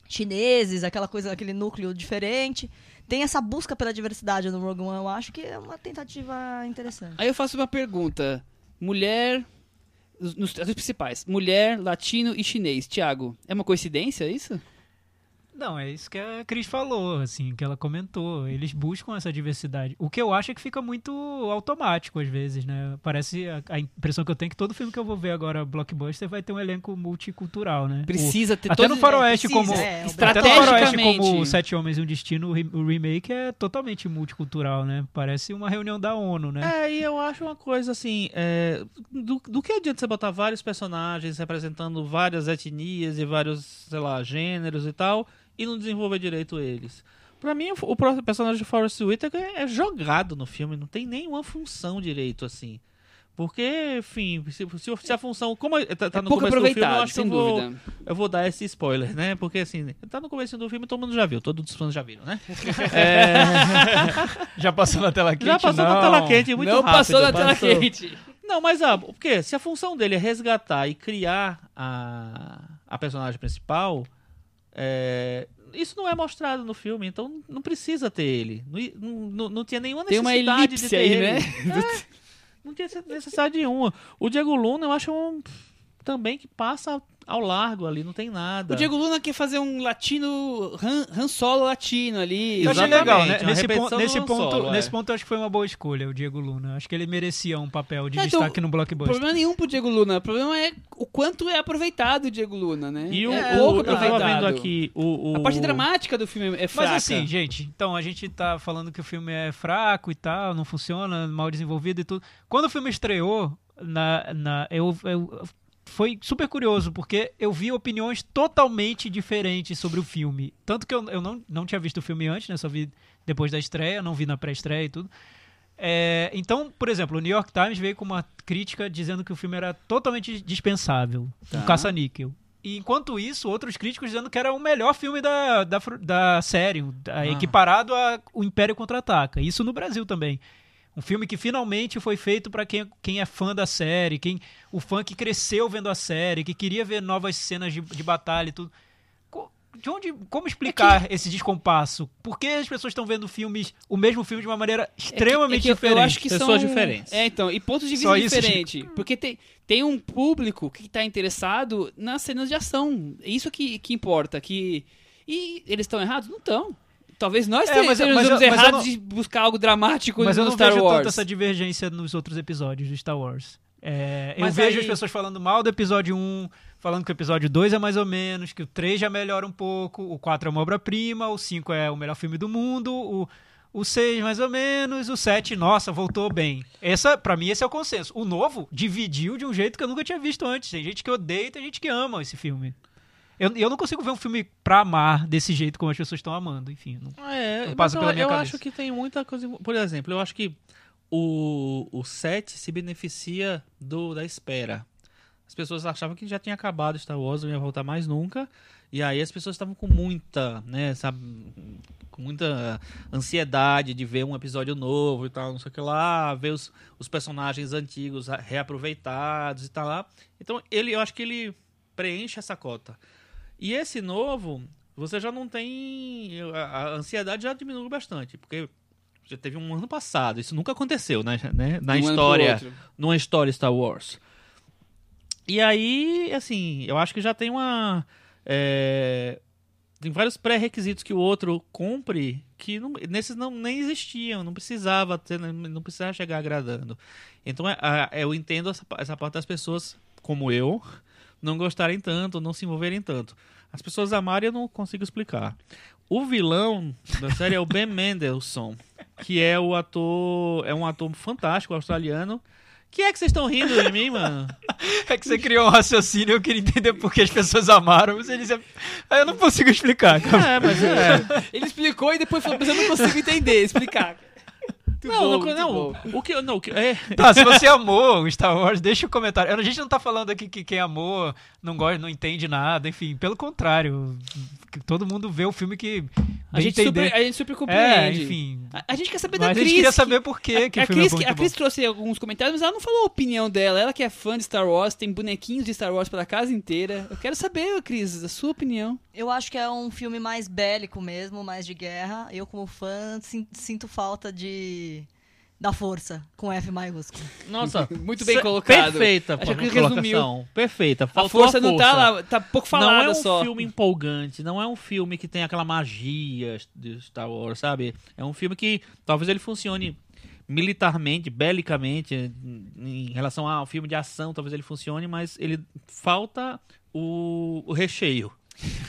chineses, aquela coisa, aquele núcleo diferente. Tem essa busca pela diversidade no Rogue One, eu acho que é uma tentativa interessante. Aí eu faço uma pergunta. Mulher. Nos, os principais. Mulher, latino e chinês. Tiago, é uma coincidência isso? Não, é isso que a Cris falou, assim, que ela comentou. Eles buscam essa diversidade. O que eu acho é que fica muito automático às vezes, né? Parece a, a impressão que eu tenho é que todo filme que eu vou ver agora, blockbuster, vai ter um elenco multicultural, né? Precisa ter O, até todo- no Faroeste é, precisa. como É, até no Faroeste como. Sete Homens e um Destino, o remake é totalmente multicultural, né? Parece uma reunião da ONU, né? É, e eu acho uma coisa assim, é, do, do que adianta você botar vários personagens representando várias etnias e vários, sei lá, gêneros e tal, e não desenvolver direito eles? Pra mim, o, personagem de Forrest Whitaker é jogado no filme, não tem nenhuma função direito, assim. Porque, enfim, se, se- a função. Como tá, tá É no começo do filme, eu acho que eu vou, dúvida. eu vou dar esse spoiler, né? Porque, assim, tá no começo do filme todo mundo já viu, todos os fãs já viram, né? Já passou na tela quente? já passou não. na tela quente muito não rápido. passou na tela passou. quente. Não, mas ah, porque se a função dele é resgatar e criar a, a personagem principal, é, isso não é mostrado no filme, então não precisa ter ele. Não, não, não tinha nenhuma Tem necessidade uma de ter aí, ele. né? É, não tinha necessidade nenhuma. O Diego Luna, eu acho um também que passa ao largo ali, não tem nada. O Diego Luna quer fazer um latino, Han, Han Solo latino ali. Eu achei legal, né? Nesse, ponto, nesse, ponto, Solo, é. nesse ponto eu acho que foi uma boa escolha, o Diego Luna. Acho que ele merecia um papel de Não, então, destaque no blockbuster. Problema nenhum pro Diego Luna. O problema é o quanto é aproveitado o Diego Luna, né? E o, é o- pouco eu tava aproveitado. vendo aqui o, o- A parte dramática do filme é fraca. Mas assim, gente, então a gente tá falando que o filme é fraco e tal, não funciona, mal desenvolvido e tudo. Quando o filme estreou, na, na, eu, eu- foi super curioso, porque eu vi opiniões totalmente diferentes sobre o filme. Tanto que eu, eu não, não tinha visto o filme antes, né? Só vi depois da estreia, não vi na pré-estreia e tudo. É, então, por exemplo, o New York Times veio com uma crítica dizendo que o filme era totalmente dispensável, um Tá. caça-níquel. E enquanto isso, outros críticos dizendo que era o melhor filme da, da, da série, da- equiparado a O Império Contra-Ataca. Isso no Brasil também. Um filme que finalmente foi feito para quem, quem é fã da série, quem o fã que cresceu vendo a série, que queria ver novas cenas de, de batalha e tudo. De onde, como explicar esse descompasso? Por que as pessoas estão vendo filmes, o mesmo filme de uma maneira extremamente É que eu- diferente? Eu acho que Pessoas são... diferentes. É, então, e pontos de Só vista isso, diferentes. Porque tem, tem um público que tá interessado nas cenas de ação. É isso que, que importa. Que... E eles estão errados? Não estão. Talvez nós É, tenhamos mas- mas eu- mas eu errados não- de buscar algo dramático Mas eu no não Star vejo Wars. tanto essa divergência nos outros episódios do Star Wars. É, eu Mas vejo aí- as pessoas falando mal do episódio 1, falando que o episódio 2 é mais ou menos, que o 3 já melhora um pouco, o 4 é uma obra-prima, o 5 é o melhor filme do mundo, o, o 6 mais ou menos, o 7, nossa, voltou bem. Essa, para mim, esse é o consenso. O novo dividiu de um jeito que eu nunca tinha visto antes. Tem gente que odeia e tem gente que ama esse filme. Eu, eu não consigo ver um filme pra amar desse jeito como as pessoas estão amando. Enfim, não, É, Não mas passa eu, pela minha eu cabeça. acho que tem muita coisa. Por exemplo, eu acho que o, o set se beneficia do, da espera. As pessoas achavam que já tinha acabado Star Wars, não ia voltar mais nunca. E aí as pessoas estavam com muita, né, sabe, com muita ansiedade de ver um episódio novo e tal, não sei o que lá, ver os, os personagens antigos reaproveitados e tal lá. Então ele, eu acho que ele preenche essa cota. E esse novo, você já não tem. A, a ansiedade já diminui bastante, porque já teve um ano passado, isso nunca aconteceu né, né, na um história, numa história Star Wars. E aí, assim, eu acho que já tem uma. é, tem vários pré-requisitos que o outro cumpre que não, nesses não nem existiam, não precisava ter, não não precisava chegar agradando. Então é, a- eu entendo essa, essa parte das pessoas, como eu, não gostarem tanto, não se envolverem tanto. As pessoas amarem eu não consigo explicar. O vilão da série é o Ben Mendelsohn, que é o ator, é um ator fantástico australiano. Que é que vocês estão rindo de mim, mano? É que você criou um raciocínio, eu queria entender por que as pessoas amaram, você dizia. Aí eu não consigo explicar, cara. É, mas é. Ele explicou e depois falou, mas eu não consigo entender, explicar. Muito Não, bom, não, muito não, bom. o que não, o que, é, Tá, se você amou o Star Wars, deixa o comentário. A gente não tá falando aqui que quem amou não gosta, não entende nada, enfim, pelo contrário. que Todo mundo vê o filme que. A gente, super, a gente super É, compreende. enfim. A, a gente quer saber da Mas a Cris. gente queria que- saber por quê que a o filme Cris, é muito a Cris bom. trouxe alguns comentários, mas ela não falou a opinião dela. Ela que é fã de Star Wars, tem bonequinhos de Star Wars pela casa inteira. Eu quero saber, Cris, a sua opinião. Eu acho que é um filme mais bélico mesmo, mais de guerra. Eu, como fã, sin- sinto falta de. Da força, com F maiúsculo. nossa, Muito bem colocado. Perfeita, Acho pô, que colocação. resumiu. Perfeita. A Faltou força não tá força. lá, tá pouco Não falada é um só. filme empolgante, não é um filme que tem aquela magia de Star Wars, sabe? É um filme que talvez ele funcione militarmente, belicamente, em relação ao filme de ação, talvez ele funcione, mas ele falta o, o recheio.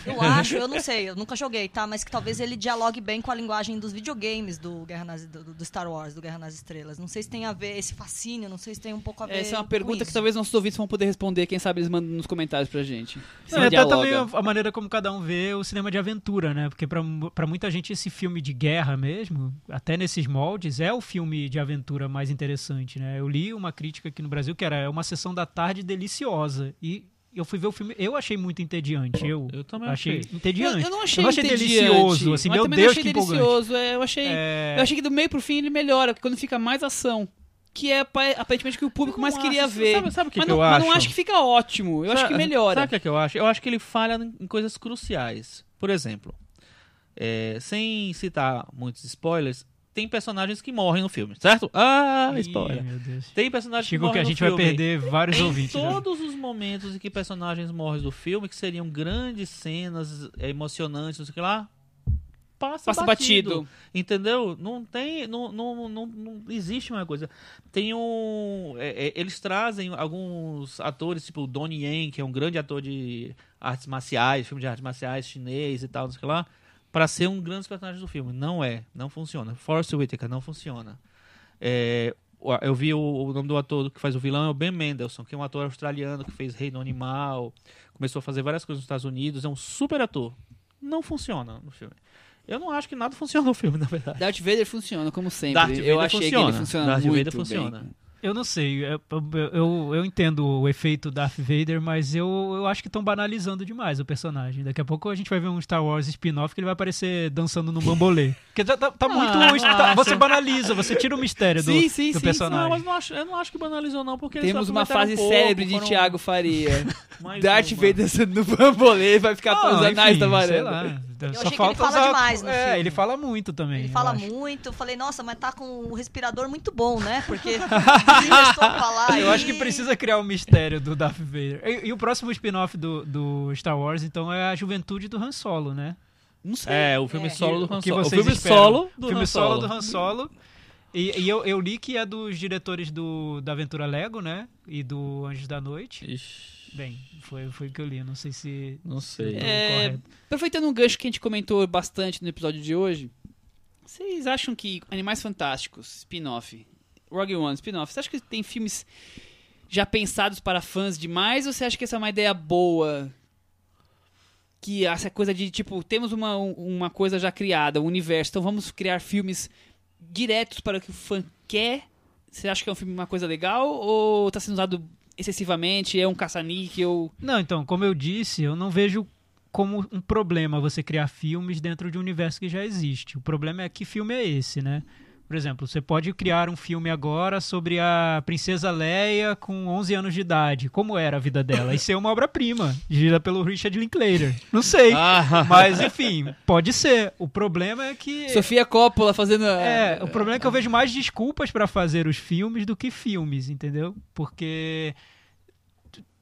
Eu acho, eu não sei, eu nunca joguei, tá? Mas que talvez ele dialogue bem com a linguagem dos videogames do, Guerra nas, do, do Star Wars, do Guerra nas Estrelas. Não sei se tem a ver esse fascínio, não sei se tem um pouco a ver. Essa é uma pergunta que talvez nossos ouvintes vão poder responder. Quem sabe eles mandam nos comentários pra gente. Não, e até também a, a maneira como cada um vê o cinema de aventura, né? Porque pra pra muita gente esse filme de guerra mesmo, até nesses moldes, é o filme de aventura mais interessante, né? Eu li uma crítica aqui no Brasil que era "É uma sessão da tarde deliciosa e eu fui ver o filme, eu achei muito entediante. Eu, Eu também achei achei. entediante. Eu, eu não achei, Eu não achei delicioso, assim, mas meu também Deus, não achei que delicioso. é, eu achei, É, eu achei que do meio pro fim ele melhora, porque quando fica mais ação, que é pa- aparentemente o que o público mais não queria acho- ver. sabe- sabe o que mas, que não, eu mas não acho? acho que fica ótimo. Eu acho que Sabe- melhora. Sabe o que, é que eu acho? Eu acho que ele falha em coisas cruciais. Por exemplo, é, sem citar muitos spoilers, tem personagens que morrem no filme, certo? Ah, ih, spoiler. meu Deus. Tem personagens Chico, que que morrem a no gente vai filme. perder vários em ouvintes. né? todos os momentos em que personagens morrem do filme, que seriam grandes cenas emocionantes, não sei o que lá, passa, Passa batido. batido. Entendeu? Não tem. Não, não, não, não existe uma coisa. Tem um. é, é, eles trazem alguns atores, tipo o Donnie Yen, que é um grande ator de artes marciais, filme de artes marciais chinês e tal, não sei o que lá, pra ser um grande personagem do filme. Não é. Não funciona. Forrest Whitaker não funciona. É, eu vi o, o nome do ator que faz o vilão é o Ben Mendelsohn, que é um ator australiano que fez Reino Animal, começou a fazer várias coisas nos Estados Unidos, é um super ator. Não funciona no filme. Eu não acho que nada funciona no filme, na verdade. Darth Vader funciona, como sempre. Darth eu Vader achei funciona. que ele funciona Darth muito Vader bem. Eu não sei, eu, eu, eu entendo o efeito Darth Vader, mas eu, eu acho que estão banalizando demais o personagem. Daqui a pouco a gente vai ver um Star Wars spin-off que ele vai aparecer dançando no bambolê. Porque tá, tá- tá muito. não tá- você banaliza, você tira o mistério do, Sim, sim, do sim, personagem. Não, mas não acho, eu não acho que banalizou, não, porque Temos só uma fase um pouco, célebre de foram Thiago Faria. Darth. Vader dançando no bambolê vai ficar Não, pelos anais da sei varanda. lá. Eu Só achei que falta ele fala usar- demais no É, filme. ele fala muito também. Ele fala acho. muito, eu falei, nossa, mas tá com o respirador muito bom, né? Porque começou a falar. Eu acho que e- precisa criar um mistério do Darth Vader. E, e o próximo spin-off do, do Star Wars, então, é a juventude do Han Solo, né? Não sei. É, o filme É. solo do Han que Solo. O filme esperam? solo do filme Han solo Solo. do Han Solo. E, e eu, eu li que é dos diretores do, da Aventura Lego, né? E do Anjos da Noite. Ixi, Bem, foi, foi o que eu li. Não sei se. não sei. se É, correto. Aproveitando um gancho que a gente comentou bastante no episódio de hoje, vocês acham que Animais Fantásticos, spin-off, Rogue One, spin-off, você acha que tem filmes já pensados para fãs demais ou você acha que essa é uma ideia boa? Que essa coisa de, tipo, temos uma, uma coisa já criada, um universo, então vamos criar filmes diretos para o que o fã quer Você acha que é um filme uma coisa legal ou tá sendo usado excessivamente? É um caça-níquel? Não, então, como eu disse, eu não vejo como um problema você criar filmes dentro de um universo que já existe. O problema é que filme é esse, né? Por exemplo, você pode criar um filme agora sobre a princesa Leia com 11 anos de idade. Como era a vida dela? E ser uma obra-prima, dirigida pelo Richard Linklater. Não sei. Ah. Mas, enfim, pode ser. O problema é que... Sofia Coppola fazendo. É, o problema é que eu vejo mais desculpas pra fazer os filmes do que filmes, entendeu? Porque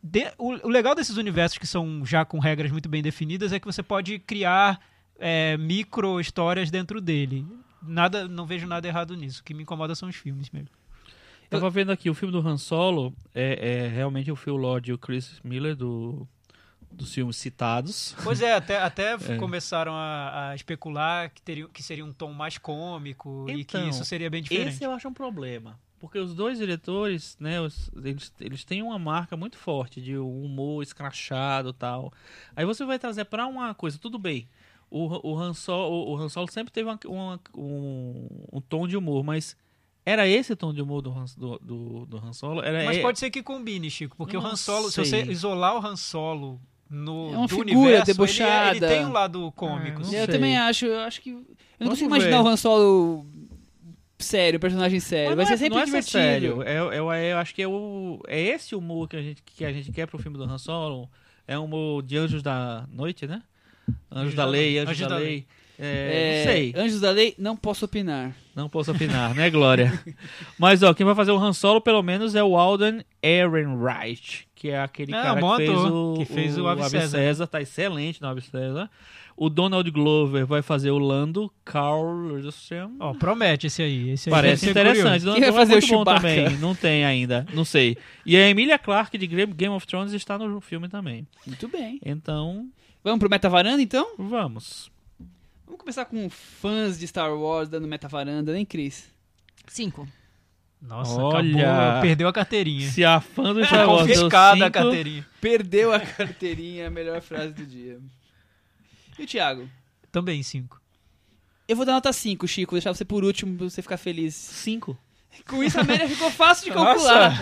de- o, o legal desses universos que são já com regras muito bem definidas é que você pode criar é, micro histórias dentro dele. Nada, não vejo nada errado nisso. O que me incomoda são os filmes mesmo. Tava vendo aqui, o filme do Han Solo é, é realmente o Phil Lord e o Chris Miller do, dos filmes citados. Pois é, até, até começaram a, a especular que, teria, que seria um tom mais cômico e que Então, isso seria bem diferente. Esse eu acho um problema. Porque os dois diretores, né, os- eles, eles têm uma marca muito forte de um humor escrachado e tal. Aí você vai trazer pra uma coisa, tudo bem. O, o, Han, Solo, o Han Solo sempre teve uma- uma- um, um tom de humor, mas era esse tom de humor do Han, do, do, do Han Solo? Era, Mas é- pode ser que combine, Chico, porque o Han Solo, se sei. você isolar o Han Solo no É uma do figura universo, debochada. Ele, ele tem um lado cômico. não sim. Eu sei. também acho. Eu acho que. Eu não Vamos consigo imaginar ver. o Han Solo sério, personagem sério. Mas Vai não ser é- sempre não é divertido. sério. É, é, é- eu acho que é, o, é esse humor que a, gente, que a gente quer pro filme do Han Solo. É um humor de Anjos da Noite, né? Anjos da Lei, Anjos, da, Lei. É, É, não sei, Anjos da Lei, não posso opinar. não posso opinar, né, Glória? Mas, ó, quem vai fazer o Han Solo, pelo menos, é o Alden Ehrenreich, que é aquele Ah, cara que fez o, que fez o Ave César. tá excelente no Ave César. O Donald Glover vai fazer o Lando Calrissian. Ó, promete esse aí. Esse aí Parece interessante. Quem vai é fazer o muito bom Chewbacca? também. Não tem ainda. Não sei. E a Emilia Clarke de Game of Thrones está no filme também. Muito bem. Então, Vamos pro Meta Varanda, então? vamos. Vamos começar com fãs de Star Wars dando Meta Varanda, hein, Cris? Cinco. Nossa, Olha. acabou, perdeu a carteirinha. Se a fã do Star Wars deu Confiscada a cinco, carteirinha. Perdeu a carteirinha, a melhor frase do dia. E o Thiago? Também cinco. Eu vou dar nota 5, Chico. Vou deixar você por último pra você ficar feliz. cinco. Com isso a média ficou fácil de calcular.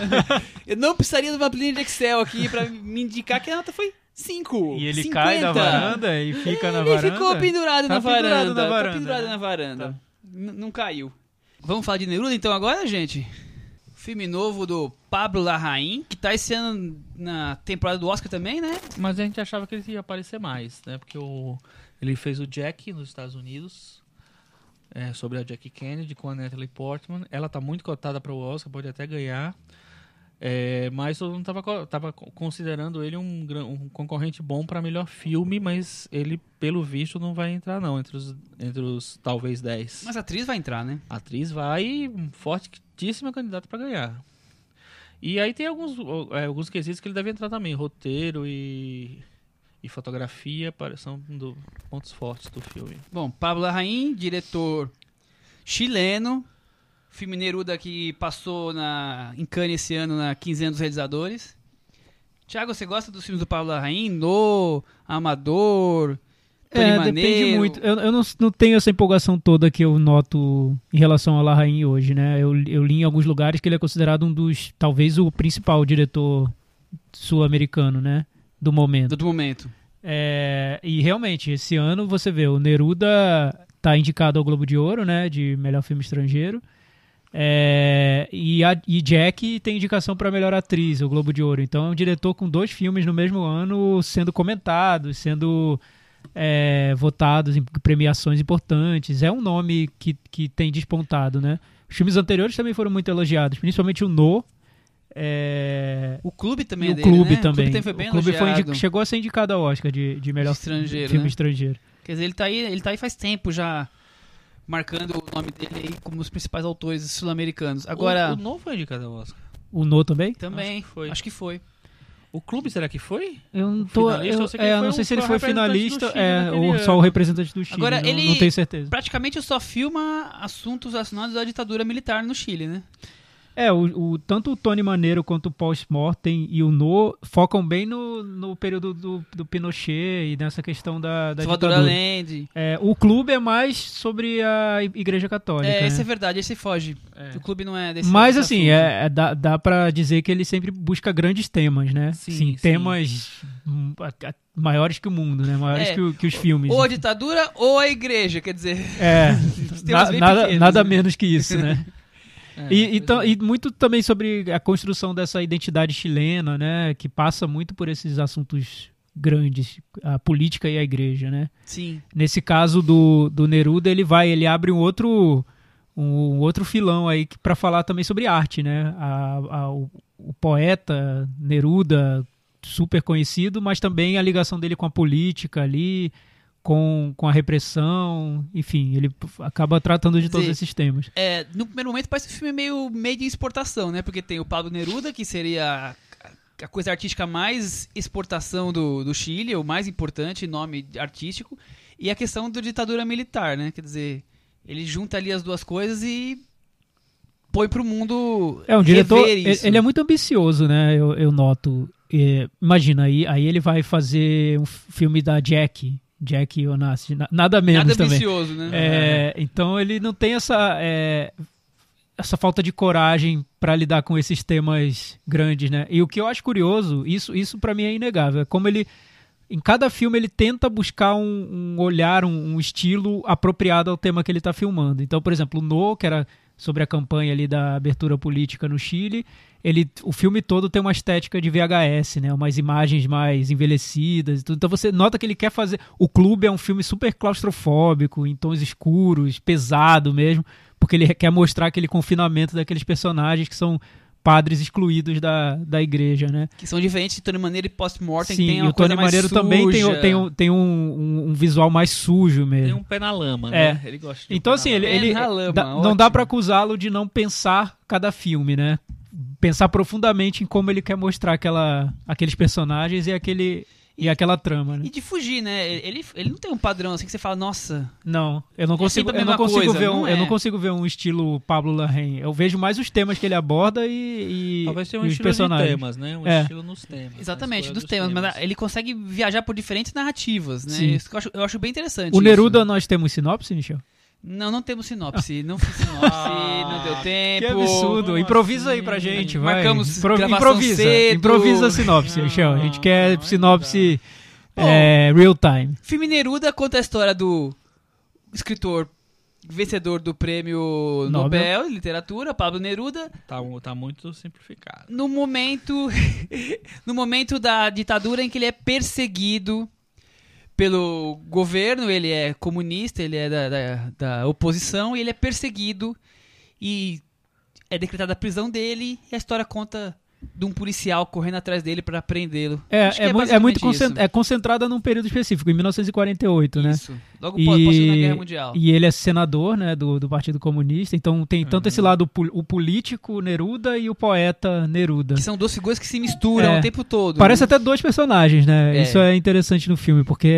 Eu não precisaria de uma planilha de Excel aqui pra me indicar que a nota foi 5. E ele cai da varanda e fica na Ele varanda. ficou pendurado, Tá na, pendurado varanda. na Tá varanda, pendurado né? na varanda. Tá. Não caiu. Vamos falar de Neruda então agora, gente? Filme novo do Pablo Larraín, que tá esse ano na temporada do Oscar também, né? Mas a gente achava que ele ia aparecer mais, né? Porque o, ele fez o Jack nos Estados Unidos. é, sobre a Jackie Kennedy com a Natalie Portman. Ela tá muito cotada para o Oscar, pode até ganhar. É, mas todo mundo tava, tava co- considerando ele um, um concorrente bom para melhor filme, mas ele, pelo visto, não vai entrar não, entre os, entre os talvez 10. Mas a atriz vai entrar, né? A atriz vai fortíssima candidata para ganhar. E aí tem alguns, é, alguns quesitos que ele deve entrar também. Roteiro e, e fotografia são do, pontos fortes do filme. Bom, Pablo Larraín, diretor chileno. Filme Neruda que passou na, em Cannes esse ano na quinzena dos realizadores. Tiago, você gosta dos filmes do Pablo Larraín? No, Amador, É, depende muito. Eu, eu não, não tenho essa empolgação toda que eu noto em relação ao Larraín hoje, né? Eu, eu li em alguns lugares que ele é considerado um dos, talvez o principal diretor sul-americano, né? Do momento. Do momento. É, e realmente, esse ano você vê, o Neruda tá indicado ao Globo de Ouro, né? De melhor filme estrangeiro. É, e, a, e Jack tem indicação para melhor atriz, o Globo de Ouro. Então é um diretor com dois filmes no mesmo ano sendo comentados, sendo é, votados em premiações importantes. É um nome que, que tem despontado, né? Os filmes anteriores também foram muito elogiados, principalmente o No. É, O clube também e é o dele, clube né? também. O clube foi bem o clube foi chegou a ser indicado ao Oscar de, de melhor Estrangeiro, filme né? estrangeiro. Quer dizer, ele tá aí, ele tá aí faz tempo já marcando o nome dele aí como os principais autores sul-americanos. Agora, o, o não foi indicado ao Oscar. O No também? também, acho que foi. acho que foi. O clube será que foi? Eu não tô. Eu, eu sei é, eu não o- sei se ele foi finalista Chile é, ou só o representante do Chile. Agora, não, ele- não tenho certeza. Praticamente só filma assuntos relacionados à ditadura militar no Chile, né? É, o, o- tanto o Tony Maneiro quanto o Paul Morten e o No focam bem no, no período do, do Pinochet e nessa questão da, da Salvador ditadura. Allende. É, o clube é mais sobre a Igreja Católica. É, né? esse é verdade, esse foge. O clube não é desse Mas desse assim, assunto. é, é- dá, dá pra dizer que ele sempre busca grandes temas, né? Sim, Sim, sim. temas hum, maiores que o mundo, né? Maiores É, que, o- que os filmes. Ou a ditadura ou a igreja, quer dizer. É, na- nada, pequenos, nada né? menos que isso, né? É, E, e, é. e muito também sobre a construção dessa identidade chilena, né? Que passa muito por esses assuntos grandes, a política e a igreja, né? Sim. Nesse caso do, do Neruda, ele vai, ele abre um outro um outro filão aí para falar também sobre arte, né? A- a- o, o poeta Neruda, super conhecido, mas também a ligação dele com a política ali, com, com a repressão, enfim, ele acaba tratando de todos dizer, esses temas. É, no primeiro momento parece um filme meio, meio de exportação, né? Porque tem o Pablo Neruda, que seria a, a coisa artística mais exportação do, do Chile, o mais importante nome artístico, e a questão da ditadura militar, né? Quer dizer, ele junta ali as duas coisas e põe pro mundo É um diretor, isso. ele é muito ambicioso, né? Eu, eu noto. É, imagina aí, aí ele vai fazer um filme da Jack, Jack Onassi, na- nada menos Nada também. né? É, então ele não tem essa é, essa falta de coragem para lidar com esses temas grandes, né? E o que eu acho curioso, isso isso para mim é inegável, é como ele em cada filme ele tenta buscar um, um olhar, um, um estilo apropriado ao tema que ele está filmando. Então, por exemplo, o No, que era sobre a campanha ali da abertura política no Chile, ele, o filme todo tem uma estética de VHS, né? Umas imagens mais envelhecidas e tudo. Então você nota que ele quer fazer. O Clube é um filme super claustrofóbico, em tons escuros, pesado mesmo, porque ele quer mostrar aquele confinamento daqueles personagens que são padres excluídos da, da igreja, né? Que são diferentes de Tony Maneiro e Post-Mortem, que Sim, tem e uma o Tony Maneiro também tem, tem, um, tem um, um- um visual mais sujo Tem mesmo. um pé na lama, É. né? Ele gosta de um Então, pé assim, ele, ele lama, dá- não dá pra acusá-lo de não pensar cada filme, né? Pensar profundamente em como ele quer mostrar aquela, aqueles personagens e aquele e aquela trama, né? E de fugir, né? Ele, ele não tem um padrão assim que você fala, nossa, Não, eu não É consigo, eu não consigo coisa, ver um, não eu não é? consigo ver um estilo Pablo Larraín. Eu vejo mais os temas que ele aborda e, e, Talvez tenha um e os estilo de personagens. temas, né? Um É. estilo nos temas. na Exatamente, dos dos temas, mas ele consegue viajar por diferentes narrativas, né? Sim. Isso que eu acho, eu acho bem interessante. O isso. Neruda nós temos sinopse, Michel? Não, não temos sinopse. Não fiz sinopse, Ah, não deu tempo. Que absurdo. Improvisa aí assim? pra gente, vai. Marcamos gravação improvisa, cedo. improvisa a sinopse, Michel. A gente quer não, sinopse Bom. é, real time. Filme Neruda conta a história do escritor vencedor do prêmio Nobel. Nobel de Literatura, Pablo Neruda, Tá, tá muito simplificado. no momento no momento da ditadura em que ele é perseguido pelo governo, ele é comunista, ele é da, da, da oposição e ele é perseguido e é decretada a prisão dele e a história conta de um policial correndo atrás dele para prendê-lo. É, é, mui- é muito basicamente isso. concent- é concentrada num período específico, em 1948, né? Isso. Logo após a Segunda Guerra Mundial. e ele é senador né, do, do Partido Comunista, então tem tanto Uhum. esse lado, o político Neruda e o poeta Neruda. Que são duas figuras que se misturam É. o tempo todo. Parece né? até dois personagens, né? É. Isso é interessante no filme, porque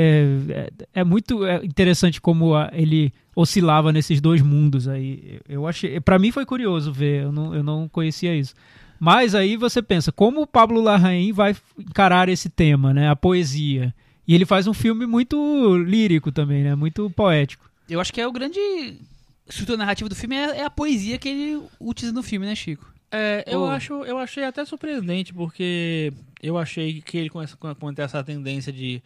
é, é muito é, interessante como a- ele oscilava nesses dois mundos aí. Eu achei, para mim foi curioso ver, eu não, eu não conhecia isso. Mas aí você pensa, como o Pablo Larraín vai encarar esse tema, né? A poesia. E ele faz um filme muito lírico também, né? Muito poético. Eu acho que é o grande estrutura narrativa do filme é, é a poesia que ele utiliza no filme, né, Chico? É, eu, Ô. acho, eu achei até surpreendente, porque eu achei que ele começa a com- ter essa tendência de,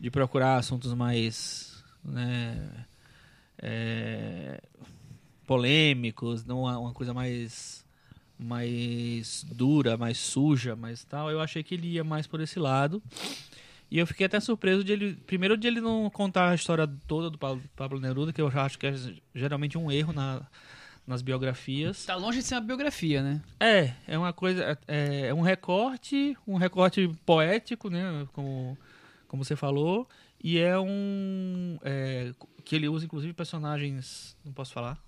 de procurar assuntos mais né, é, polêmicos, não uma coisa mais, mais dura, mais suja, mais tal. Eu achei que ele ia mais por esse lado. E eu fiquei até surpreso de ele. Primeiro de ele não contar a história toda do Pablo, Neruda, que eu já acho que é geralmente um erro na, nas biografias. Tá longe de ser uma biografia, né? É, é uma coisa, é, é um recorte, um recorte poético, né, como, como você falou, e é um, é, que ele usa inclusive personagens, não posso falar?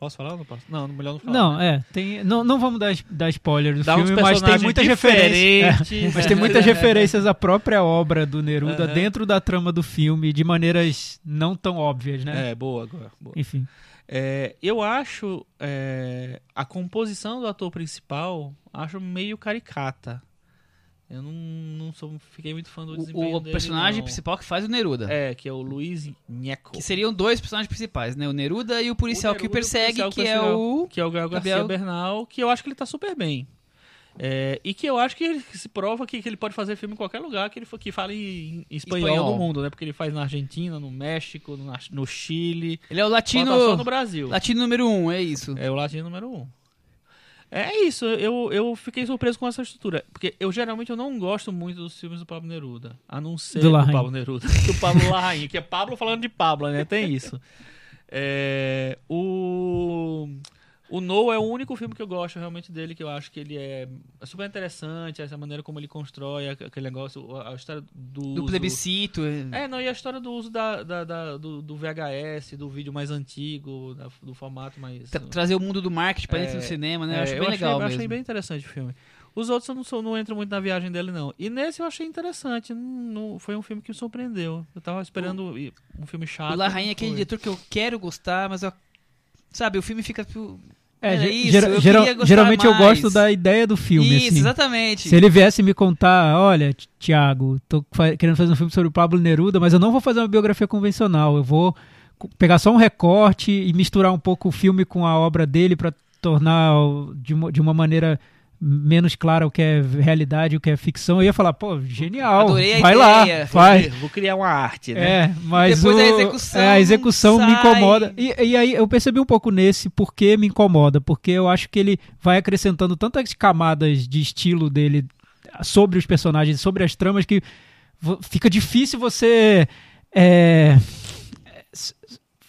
Posso falar ou não posso? Não, melhor não falar. Não, né? é. Tem, não, não vamos dar, dar spoiler do Dá filme, mas tem muitas referências. é, mas tem muitas referências à própria obra do Neruda Aham. dentro da trama do filme, de maneiras não tão óbvias, né? É, boa agora. Boa. Enfim. É, eu acho é, a composição do ator principal acho meio caricata. Eu não, não sou, fiquei muito fã do desempenho O, o dele, personagem não. principal que faz o Neruda. É, que é o Luiz Nheco. Que seriam dois personagens principais, né? O Neruda e o policial O que o Neruda e o persegue, que que é o. que é o Gael Garcia Gabriel- Bernal, que eu acho que ele tá super bem. É, e que eu acho que ele se prova que, que ele pode fazer filme em qualquer lugar que ele que fale em, espanhol, Espanhol. do mundo, né? Porque ele faz na Argentina, no México, no, no Chile. Ele é o latino. Só no Brasil. Latino número um, é isso. É o latino número um. É isso, eu, eu fiquei surpreso com essa estrutura. Porque eu geralmente eu não gosto muito dos filmes do Pablo Neruda. A não ser Do do. Pablo Neruda. Do Pablo Larraín, que é Pablo falando de Pablo, né? Tem isso. É, o. O No é o único filme que eu gosto realmente dele, que eu acho que ele é super interessante, essa maneira como ele constrói aquele negócio, a história do. Do uso- plebiscito. é, não, e a história do uso da, da- da- do, do VHS, do vídeo mais antigo, da- do formato mais. tra- trazer o mundo do marketing pra dentro É, do cinema, né? É, eu acho bem achei, legal eu mesmo. achei bem interessante o filme. Os outros eu não, sou, não entro muito na viagem dele, não. E nesse eu achei interessante. Não, não- foi um filme que me surpreendeu. Eu tava esperando i- um filme chato. O Larraín é não aquele diretor que eu quero gostar, mas eu. Sabe, o filme fica. tipo, É, ge- isso, gera- eu geral- geralmente eu mais. gosto da ideia do filme. Isso, assim. exatamente. Se ele viesse me contar, olha, Ti- Tiago, tô querendo fazer um filme sobre o Pablo Neruda, mas eu não vou fazer uma biografia convencional. Eu vou pegar só um recorte e misturar um pouco o filme com a obra dele para tornar de uma, de uma maneira menos clara o que é realidade o que é ficção. Eu ia falar, pô, genial. Adorei a vai ideia. lá, faz. Vou criar uma arte, né? É, mas Depois o- a execução é, a execução me incomoda. E, e aí eu percebi um pouco nesse porque me incomoda, porque eu acho que ele vai acrescentando tantas camadas de estilo dele sobre os personagens, sobre as tramas que fica difícil você é,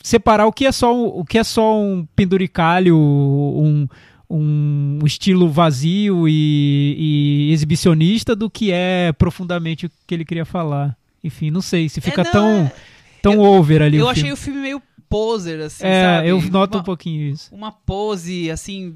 separar o que é só um, o que é só um penduricalho, um um estilo vazio e, e exibicionista do que é profundamente o que ele queria falar. Enfim, não sei se fica É, não, tão, é- tão over ali Eu o achei filme. o filme meio poser, assim, é, sabe? eu noto uma, um pouquinho isso. uma pose, assim,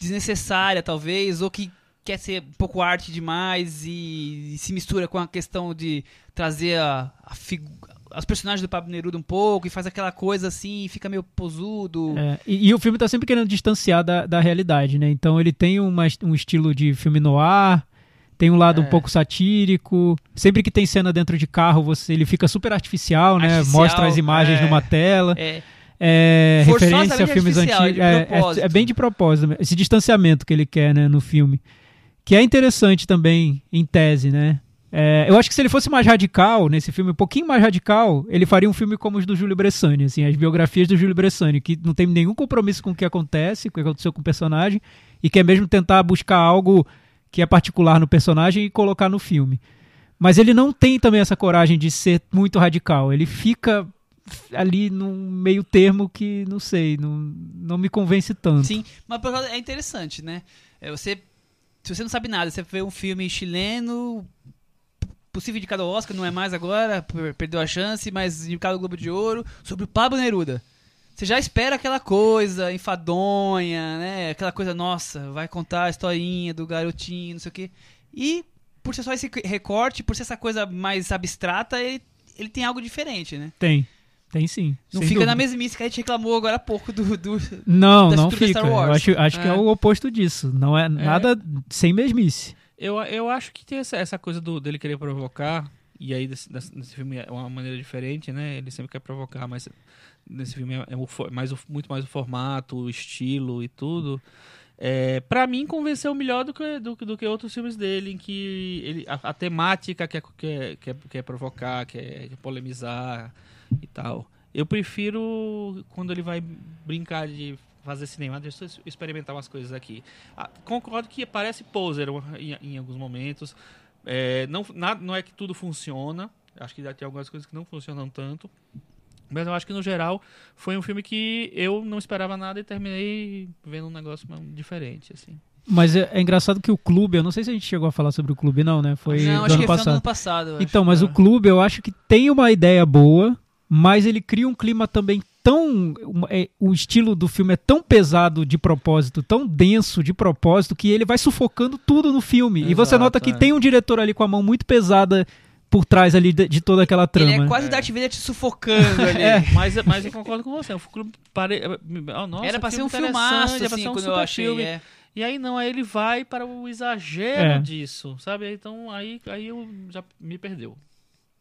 desnecessária, talvez, ou que quer ser um pouco arte demais e, e se mistura com a questão de trazer a, a figu- os personagens do Pablo Neruda um pouco e faz aquela coisa assim, fica meio posudo. É, e, e o filme tá sempre querendo distanciar da, da realidade, né? Então ele tem uma, um estilo de filme noir, tem um lado É. um pouco satírico. Sempre que tem cena dentro de carro, você ele fica super artificial, né? Artificial, Mostra as imagens é. numa tela. É, É, referência a filmes antigos. É, é, é bem de propósito. Esse distanciamento que ele quer né, no filme. Que é interessante também, em tese, né? É, eu acho que se ele fosse mais radical, nesse filme, um pouquinho mais radical, ele faria um filme como os do Júlio Bressani, assim, as biografias do Júlio Bressani, que não tem nenhum compromisso com o que acontece, com o que aconteceu com o personagem, e quer mesmo tentar buscar algo que é particular no personagem e colocar no filme. Mas ele não tem também essa coragem de ser muito radical. Ele fica ali num meio termo que, não sei, não, não me convence tanto. sim, mas é interessante, né? É, você, se você não sabe nada, você vê um filme chileno, possível indicado ao Oscar, não é mais agora, per- perdeu a chance, mas indicado ao Globo de Ouro, sobre o Pablo Neruda. Você já espera aquela coisa enfadonha, né? Aquela coisa, nossa, vai contar a historinha do garotinho, não sei o quê. E, por ser só esse recorte, por ser essa coisa mais abstrata, ele, ele tem algo diferente, né? Tem. Tem sim. Não fica dúvida. na mesma que a gente reclamou agora há pouco do, do, Não, não fica. Star Wars. Eu acho, acho que é É. o oposto disso. Não é nada sem mesmice. Eu, eu acho que tem essa, essa coisa do, dele querer provocar, e aí desse, nesse filme é uma maneira diferente, né? Ele sempre quer provocar, mas nesse filme é, é o mais, muito mais o formato, o estilo e tudo. É, para mim, convenceu melhor do que, do, do que outros filmes dele, em que ele, a, a temática quer, quer, quer, quer provocar, quer, quer polemizar e tal. Eu prefiro quando ele vai brincar de fazer cinema, deixa eu experimentar umas coisas aqui. Ah, concordo que parece poser em, em alguns momentos. É, não, na- não é que tudo funciona. Acho que tem algumas coisas que não funcionam tanto. Mas eu acho que, no geral, foi um filme que eu não esperava nada e terminei vendo um negócio diferente, assim. Mas é, é engraçado que o clube, eu não sei se a gente chegou a falar sobre o clube, não, né? Foi não, do acho ano que foi no passado. ano passado. eu acho. Então, mas É. o clube eu acho que tem uma ideia boa, mas ele cria um clima também tão. é, o estilo do filme é tão pesado de propósito, tão denso de propósito, que ele vai sufocando tudo no filme. e você Exato, nota que é. tem um diretor ali com a mão muito pesada por trás ali de, de toda aquela trama. Ele é quase o Darth Vader te sufocando ali. É. Mas, mas eu concordo com você. O filme pare... oh, nossa, Era pra ser um filme filmaço, interessante, era pra assim, ser um quando eu super achei. filme. é. E aí não, aí ele vai para o exagero É. disso, sabe? Então aí, aí eu já me perdeu.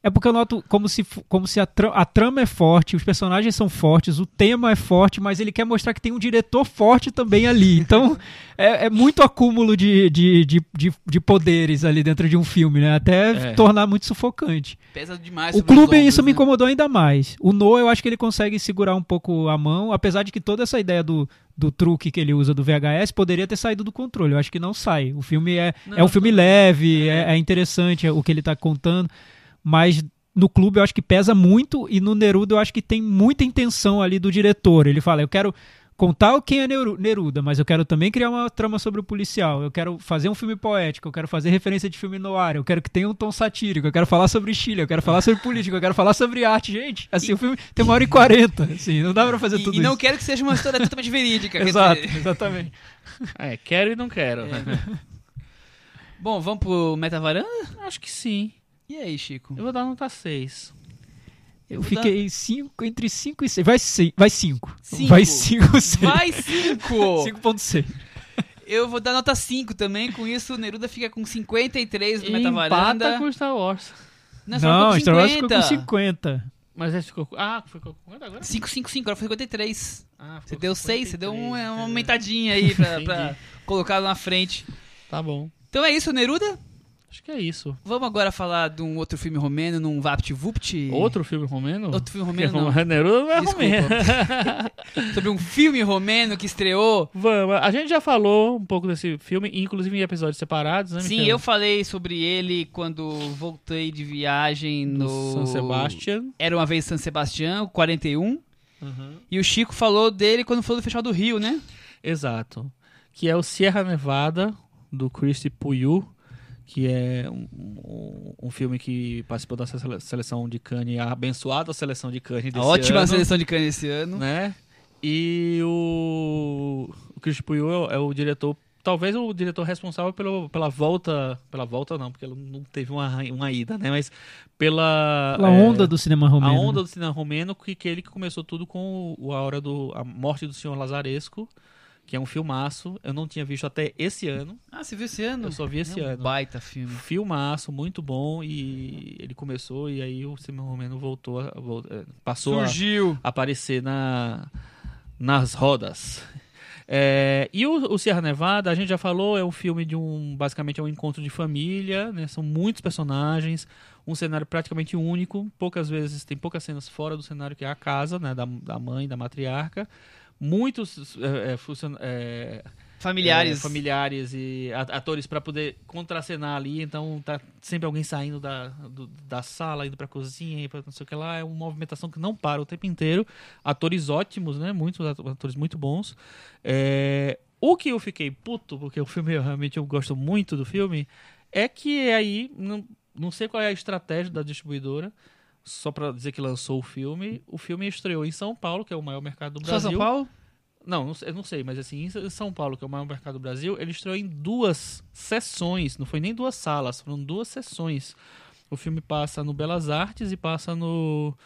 É porque eu noto como se, como se a, tra- a trama é forte, os personagens são fortes, o tema é forte, mas ele quer mostrar que tem um diretor forte também ali. Então é, é muito acúmulo de, de, de, de, de poderes ali dentro de um filme, né? Até É. tornar muito sufocante. Pesa demais. O clube, ombros, isso me né? incomodou ainda mais. O Noah, eu acho que ele consegue segurar um pouco a mão, apesar de que toda essa ideia do, do truque que ele usa do VHS poderia ter saído do controle. Eu acho que não sai. O filme é, Não, é um filme não. leve, é, é interessante o que ele está contando, mas no clube eu acho que pesa muito e no Neruda eu acho que tem muita intenção ali do diretor. Ele fala, eu quero contar quem é Neru- Neruda, mas eu quero também criar uma trama sobre o policial. Eu quero fazer um filme poético, eu quero fazer referência de filme no ar, eu quero que tenha um tom satírico, eu quero falar sobre Chile, eu quero falar sobre política, eu quero falar sobre arte. Gente, assim, o filme tem uma hora e quarenta, assim, não dá pra fazer E, tudo e não isso. quero que seja uma história totalmente verídica. Exato, dizer. exatamente. É, quero e não quero. Bom, vamos pro Metavaranda? Acho que sim. E aí, Chico? Eu vou dar nota 6. Eu fiquei cinco, entre 5 e 6. Vai 5. Vai 5. Cinco. Vai 5, 6. Vai 5! 5.6. Eu vou dar nota 5 também. Com isso, o Neruda fica com 53 do Empata Metavaranda. com Star Wars. Não, Não, Star com Wars ficou com 50. 50. Mas esse ficou. Ah, ficou com quanto agora? 5, 5, 5, agora foi 53. Ah, ficou Você deu 6, você 53, deu um- uma aumentadinha aí pra, pra colocar lá na frente. Tá bom. Então é isso, Neruda. Acho que é isso. Vamos agora falar de um outro filme romeno, num VaptVupt. Outro filme romeno? Outro filme Porque romeno, não. Neruda não é Desculpa. romeno. Sobre um filme romeno que estreou. Vamos, a gente já falou um pouco desse filme, inclusive em episódios separados, né, Sim, Michel? eu falei sobre ele quando voltei de viagem no... San Sebastian. Era uma vez San Sebastião, 41. Uhum. E o Chico falou dele quando falou do Festival do Rio, né? Exato. Que é o Sierra Nevada, do Christy Puyu, que é um, um- um filme que participou da sele- seleção de Cannes, a abençoada seleção de Cannes desse A ótima ano, seleção de Cannes esse ano. né? E o, o Christy Puyu é, o- é o diretor, talvez o diretor responsável pelo, pela volta, pela volta não, porque ele não teve uma, uma ida, né? Mas pela... Pela é, onda do cinema romeno. A onda do cinema romeno, que, que ele que começou tudo com o, a hora do a morte do senhor Lazaresco, que é um filmaço. Eu não tinha visto até esse ano. Ah, você viu esse ano? Eu só vi esse é um ano. baita filme. Filmaço, muito bom. E ele começou e aí o cinema romeno voltou, a, vol- eh, passou a, Surgiu. aparecer na, nas rodas. É, e o, o Sierra Nevada, a gente já falou, é um filme de um. Basicamente é um encontro de família, né? São muitos personagens, um cenário praticamente único. Poucas vezes tem poucas cenas fora do cenário, que é a casa, né? Da, da mãe, da matriarca. Muitos é, é, funcion- é, Familiares. é, familiares e atores para poder contracenar ali. Então tá sempre alguém saindo da, do- da sala, indo pra cozinha, para não sei o que lá. É uma movimentação que não para o tempo inteiro. Atores ótimos, né? Muitos ato- atores muito bons. É, o que eu fiquei puto, porque o filme eu realmente eu gosto muito do filme, é que aí não, não sei qual é a estratégia da distribuidora. Só pra dizer que lançou o filme. O filme estreou em São Paulo, que é o maior mercado do Só Brasil. São Paulo? Não, não sei, eu não sei, mas assim, em São Paulo, que é o maior mercado do Brasil, ele estreou em duas sessões, não foi nem duas salas, foram duas sessões. O filme passa no Belas Artes e passa no,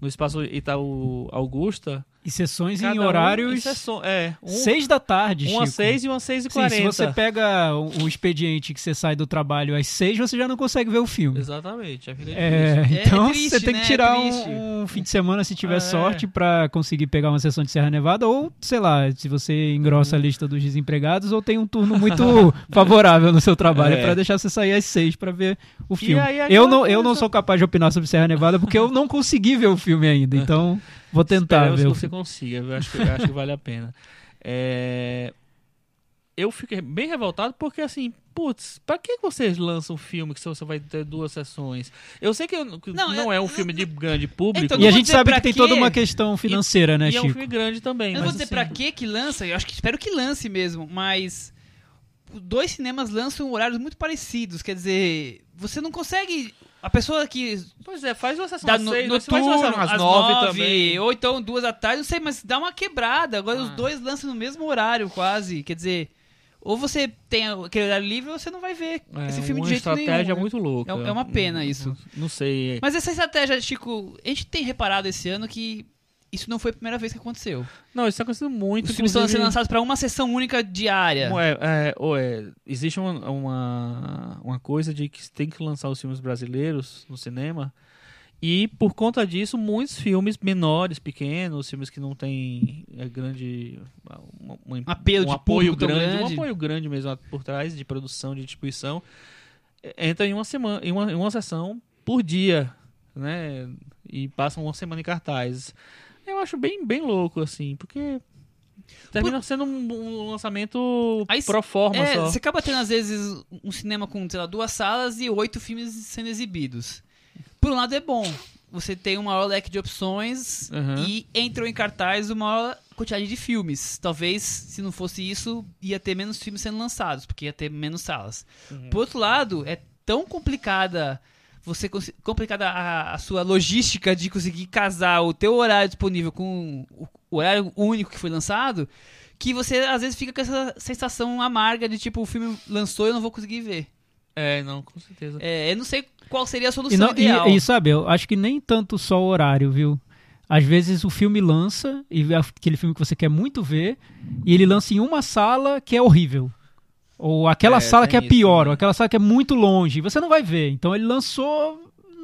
no Espaço Itaú Augusta. E sessões Cada em um horários sesso- é, um, 6 da tarde, um às. 6 e um às 6 e Sim, se 40. você pega o, o expediente que você sai do trabalho às 6, você já não consegue ver o filme. Exatamente, É, difícil. É então triste, você tem né? que tirar É triste. um, um fim de semana se tiver É. sorte pra conseguir pegar uma sessão de Serra Nevada ou, sei lá, se você engrossa Uhum. a lista dos desempregados ou tem um turno muito favorável no seu trabalho É. pra deixar você sair às 6 pra ver o filme. aí eu não, eu não sou capaz de opinar sobre Serra Nevada porque eu não consegui ver o filme ainda, então vou tentar Esperamos ver que o você consiga, eu acho, que- eu acho que vale a pena. É, Eu fiquei bem revoltado porque, assim, putz, pra que vocês lançam um filme que você vai ter duas sessões? Eu sei que que Não, não, eu- é um filme de grande público. Então, E a gente sabe que tem quê. toda uma questão financeira, né, e é um Chico? filme grande também. Eu não vou dizer assim, pra que que lança, eu acho que espero que lance mesmo, mas dois cinemas lançam horários muito parecidos, quer dizer, você não consegue A pessoa que Pois é, faz uma sessão dá às no, seis, no uma turno, sessão às às nove, nove, também. ou então duas da tarde, não sei, mas dá uma quebrada. Agora os Ah. dois lançam no mesmo horário, quase. Quer dizer, ou você tem aquele horário livre ou você não vai ver É, esse filme uma de jeito estratégia nenhum. né? muito louca. É- é uma pena isso. Não, não sei. Mas essa estratégia, Chico, a gente tem reparado esse ano que isso não foi a primeira vez que aconteceu. Não, isso está acontecendo muito. Os filmes estão sendo lançados pra uma sessão única diária. É, é, ou é, existe uma, uma, uma coisa de que tem que lançar os filmes brasileiros no cinema e por conta disso muitos filmes menores, pequenos, filmes que não têm é, grande uma- uma- Apelo um de apoio tão grande, um grande. apoio grande mesmo por trás de produção, de distribuição, entra em uma semana, em uma, em uma sessão por dia, né? E passam uma semana em cartaz. Eu acho bem, bem louco assim, porque termina sendo um, um lançamento Aí, pro forma É, só. você acaba tendo às vezes um cinema com, sei lá, duas salas e oito filmes sendo exibidos. Por um lado é bom, você tem um maior leque de opções Uhum. e entrou em cartaz uma maior quantidade de filmes. Talvez, se não fosse isso, ia ter menos filmes sendo lançados, porque ia ter menos salas. Uhum. Por outro lado, é tão complicada você complicada a, a sua logística de conseguir casar o teu horário disponível com o, o horário único que foi lançado, que você às vezes fica com essa sensação amarga de tipo, o filme lançou e eu não vou conseguir ver. É, não, com certeza. É, eu não sei qual seria a E, solução não, ideal. e, e sabe, eu acho que nem tanto só o horário, viu? Às vezes o filme lança, e é aquele filme que você quer muito ver, e ele lança em uma sala que é horrível. Ou aquela É, sala que é isso, pior, né? ou aquela sala que é muito longe. e Você não vai ver. Então ele lançou,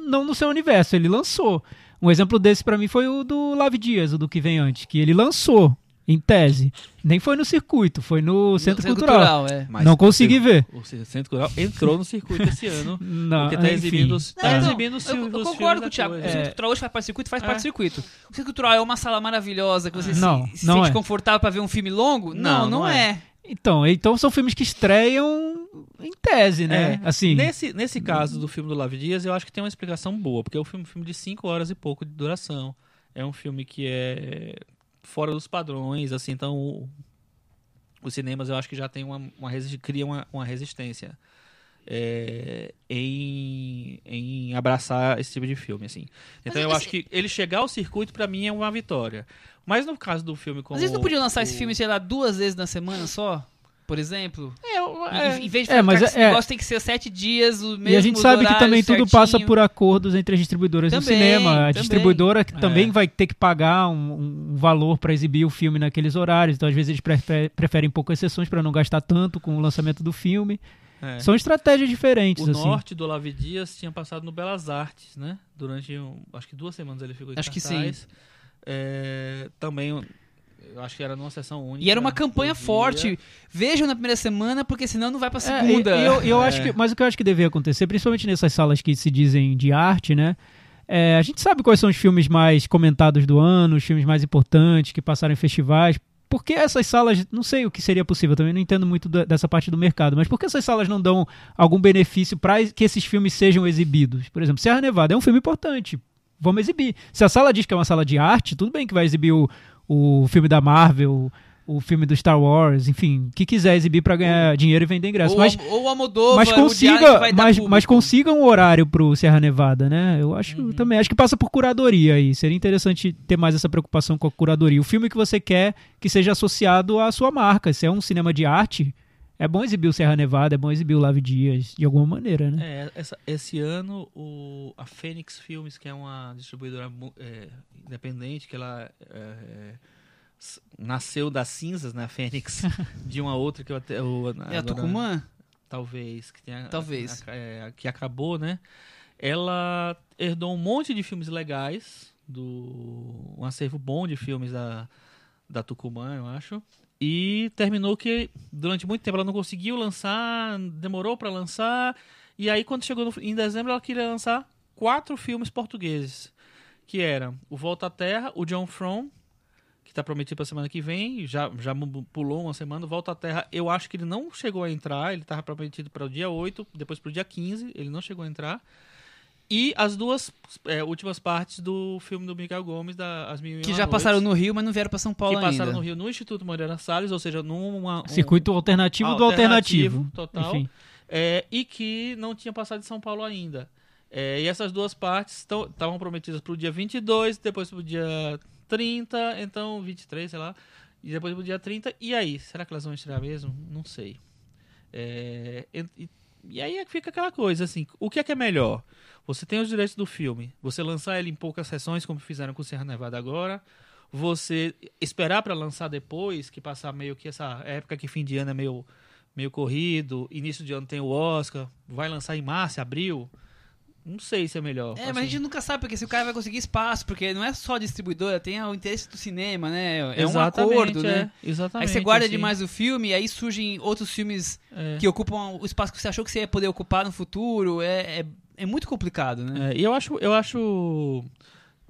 não no seu universo, ele lançou. Um exemplo desse pra mim foi o do Lave Dias, o do que vem antes, que ele lançou, em tese. Nem foi no circuito, foi no No Centro, Cultural. é. Mas não consegui Centro- ver. O Centro Cultural entrou no circuito esse ano. Não, porque tá enfim. exibindo, os- tá Não, não, exibindo os eu, eu concordo com o Thiago. coisa. O Centro Cultural hoje faz parte do circuito, faz É. parte do circuito. O Centro Cultural é uma sala maravilhosa que você Não, se, se não sente é. confortável pra ver um filme longo? Não, Não, não, não é. Então, então são filmes que estreiam em tese, né? É, assim, Nesse, nesse caso do filme do Lave Dias, eu acho que tem uma explicação boa, porque é um filme, filme de 5 horas e pouco de duração. É um filme que é fora dos padrões, assim, então o- os cinemas eu acho que já tem uma, uma cria uma, uma resistência é, em abraçar esse tipo de filme, assim. Então Mas, eu assim- acho que ele chegar ao circuito pra mim é uma vitória. Mas no caso do filme como Às vezes não podia lançar o- esse filme, sei lá, duas vezes na semana só? Por exemplo? É, eu- Em- é, Em, vez de É, mas é- esse é. negócio tem que ser sete dias, o mesmo E a gente sabe que também tudo passa por acordos entre as distribuidoras do Também, cinema. A também. distribuidora que É. também vai ter que pagar um, um valor para exibir o filme naqueles horários. Então, às vezes, eles prefe- preferem poucas sessões para não gastar tanto com o lançamento do filme. É. São estratégias diferentes, O assim. norte do Olavo Dias tinha passado no Belas Artes, né? Durante, um- acho que duas semanas ele ficou em Acho que cartaz. É, também, eu acho que era numa sessão única. E era uma campanha forte. Vejam na primeira semana, porque senão não vai pra É, segunda. e- e eu, eu É. acho que, mas o que eu acho que deveria acontecer, principalmente nessas salas que se dizem de arte, né? é, a gente sabe quais são os filmes mais comentados do ano, os filmes mais importantes que passaram em festivais. Por que essas salas, não sei o que seria possível, também não entendo muito dessa parte do mercado, mas por que essas salas não dão algum benefício para que esses filmes sejam exibidos? Por exemplo, Serra Nevada é um filme importante, vamos exibir. Se a sala diz que é uma sala de arte, tudo bem que vai exibir o, o filme da Marvel, o filme do Star Wars, enfim, que quiser exibir para ganhar dinheiro e vender ingresso. ou, mas ou o Almodóvar, mas consiga, mas, mas consiga um horário pro Serra Nevada, né? Eu acho também, acho que passa por curadoria aí. Seria interessante ter mais essa preocupação com a curadoria. O filme que você quer que seja associado à sua marca. Se é um cinema de arte, é bom exibir o Serra Nevada, é bom exibir o Lave Dias, de alguma maneira, né? É, essa- esse ano o, a Fênix Filmes, que é uma distribuidora é, independente, que ela é, s- nasceu das cinzas, né, a Fênix, de uma outra que eu até... eu- É a Tucumã? talvez que tenha Talvez. a- é, que acabou né ela herdou um monte de filmes legais do um acervo bom de filmes da da Tucumã eu acho e terminou que durante muito tempo ela não conseguiu lançar demorou para lançar e aí quando chegou no- em dezembro ela queria lançar quatro filmes portugueses que eram o Volta à Terra o John From está prometido para semana que vem, já, já pulou uma semana, volta à Terra. Eu acho que ele não chegou a entrar, ele estava prometido para o dia 8, depois para o dia 15, ele não chegou a entrar. E as duas é, últimas partes do filme do Miguel Gomes, da As Mil e Que já passaram Noites, no Rio, mas não vieram pra São Paulo que passaram ainda. no Rio no Instituto Moreira Salles, ou seja, numa um- Circuito alternativo do alternativo. total, Enfim. é, e que não tinha passado de São Paulo ainda. É, e essas duas partes estavam prometidas para o dia 22, depois para o dia 30, então 23, sei lá, e depois para o dia 30. E aí, será que elas vão estrear mesmo? Não sei. É, e, e aí fica aquela coisa assim, o que é que é melhor? Você tem os direitos do filme, você lançar ele em poucas sessões, como fizeram com Serra Nevada agora, você esperar para lançar depois, que passar meio que essa época que fim de ano é meio, meio corrido, início de ano tem o Oscar, vai lançar em março, abril. Não sei se é melhor. É, assim. mas a gente nunca sabe porque se o cara vai conseguir espaço, porque não é só distribuidora, tem o interesse do cinema, né? É Exatamente, um acordo, né? É. Exatamente. Aí você guarda assim. demais o filme, e aí surgem outros filmes é. que ocupam o espaço que você achou que você ia poder ocupar no futuro. É, é, é muito complicado, né? É, e eu acho, eu acho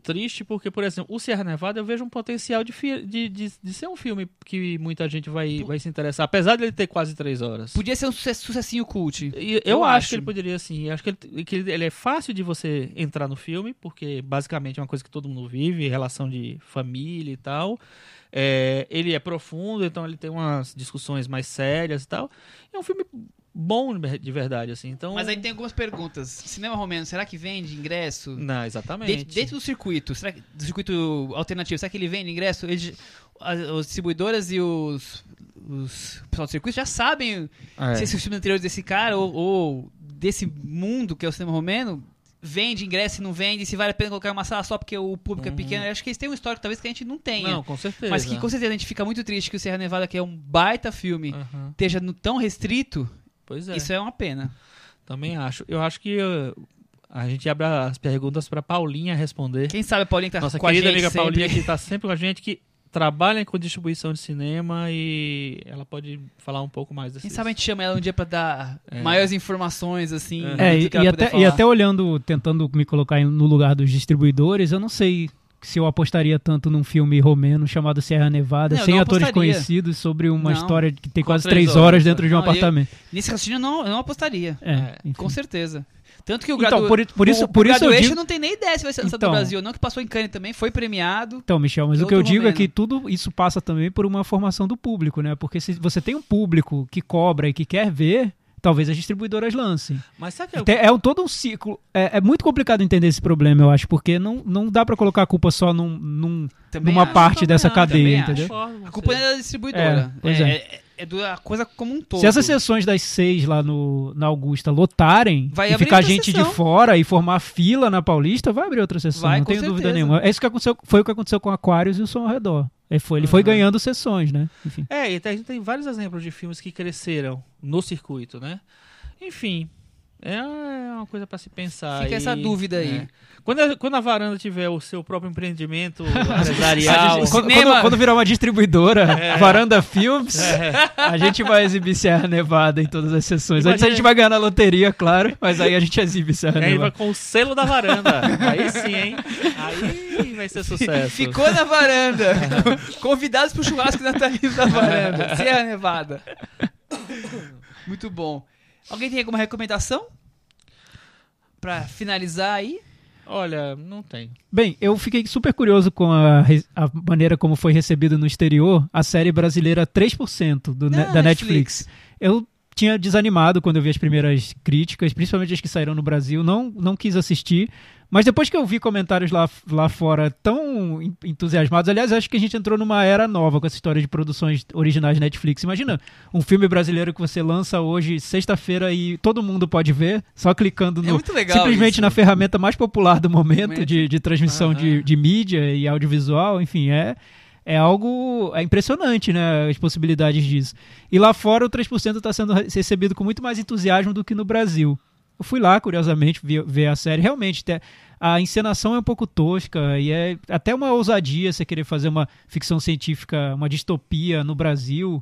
triste porque, por exemplo, o Sierra Nevada eu vejo um potencial de, de, de, de, ser um filme que muita gente vai, vai se interessar, apesar de ele ter quase três horas. Podia ser um sucessinho cult. E, eu, eu acho, acho, que ele poderia sim. Acho que ele, que ele é fácil de você entrar no filme, porque basicamente é uma coisa que todo mundo vive, relação de família e tal. É, ele é profundo, então ele tem umas discussões mais sérias e tal. É um filme bom de verdade, assim. Então... Mas aí tem algumas perguntas. Cinema romeno, será que vende ingresso? Não, exatamente. Dentro, dentro do circuito, será que, do circuito alternativo, será que ele vende ingresso? Eles, as, as distribuidoras e os, os pessoal do circuito já sabem é. se esse filme anterior desse cara ou, ou, desse mundo que é o cinema romeno vende ingresso e não vende, se vale a pena colocar uma sala só porque o público uhum. é pequeno. Eu acho que eles têm um histórico talvez que a gente não tenha. Não, com certeza. Mas que com certeza a gente fica muito triste que o Serra Nevada, que é um baita filme, uhum. esteja no tão restrito Pois é. Isso é uma pena. Também acho. Eu acho que uh, a gente abre as perguntas para Paulinha responder. Quem sabe a Paulinha tá Nossa com querida a gente amiga sempre. Paulinha que está sempre com a gente, que trabalha com distribuição de cinema e ela pode falar um pouco mais Quem sabe a gente chama ela um dia para dar é. maiores informações, assim. É, e, e, até, e, até, olhando, tentando me colocar no lugar dos distribuidores, eu não sei se eu apostaria tanto num filme romeno chamado Serra Nevada, não, sem atores conhecidos, sobre uma não, história que tem quase três horas, horas dentro de um não, apartamento. Eu, nesse raciocínio eu não, eu não apostaria. É, com certeza. Tanto que o então, por, por isso, o, por o isso eu digo... não tem nem ideia se vai ser lançado então, no Brasil. Não que passou em Cannes também, foi premiado. Então, Michel, mas o que eu digo romeno. é que tudo isso passa também por uma formação do público, né? Porque se você tem um público que cobra e que quer ver, talvez as distribuidoras lancem. Mas sabe que eu... É um, todo um ciclo. É, é, muito complicado entender esse problema, eu acho, porque não, não dá para colocar a culpa só num, num numa acho, parte dessa não, cadeia, entendeu? A culpa é da distribuidora. É, pois é. é é da coisa como um todo. Se essas sessões das seis lá no, na Augusta lotarem vai e ficar gente sessão. de fora e formar fila na Paulista, vai abrir outra sessão, vai, não tenho certeza. dúvida nenhuma. É isso que aconteceu, foi o que aconteceu com Aquarius e o Som ao Redor. Ele foi, ele uhum. foi ganhando sessões, né? Enfim. É, e a gente tem vários exemplos de filmes que cresceram no circuito, né? Enfim, é uma coisa para se pensar. Fica e, essa dúvida aí. É. Quando, a, quando a varanda tiver o seu próprio empreendimento empresarial. gente, quando, quando, quando, virar uma distribuidora, é. Varanda Films, é. a gente vai exibir Serra Nevada em todas as sessões. Imagina... Antes a gente vai ganhar na loteria, claro, mas aí a gente exibe Serra Nevada. Aí vai com o selo da varanda. aí sim, hein? Aí vai ser sucesso. Ficou na varanda. Convidados pro churrasco natalino da varanda. Serra Nevada. Muito bom. Alguém tem alguma recomendação? Pra finalizar aí? Olha, não tem. Bem, eu fiquei super curioso com a, a maneira como foi recebido no exterior a série brasileira 3% do, ah, da Netflix. Netflix. Eu tinha desanimado quando eu vi as primeiras críticas, principalmente as que saíram no Brasil, não, não quis assistir. Mas depois que eu vi comentários lá, lá fora tão entusiasmados, aliás, acho que a gente entrou numa era nova com essa história de produções originais Netflix. Imagina um filme brasileiro que você lança hoje, sexta-feira, e todo mundo pode ver, só clicando no. É simplesmente isso. na ferramenta mais popular do momento, de, de transmissão uhum. de, de mídia e audiovisual. Enfim, é é algo é impressionante, né, as possibilidades disso. E lá fora o 3% está sendo recebido com muito mais entusiasmo do que no Brasil. Eu fui lá, curiosamente, ver a série. Realmente, a encenação é um pouco tosca e é até uma ousadia você querer fazer uma ficção científica, uma distopia no Brasil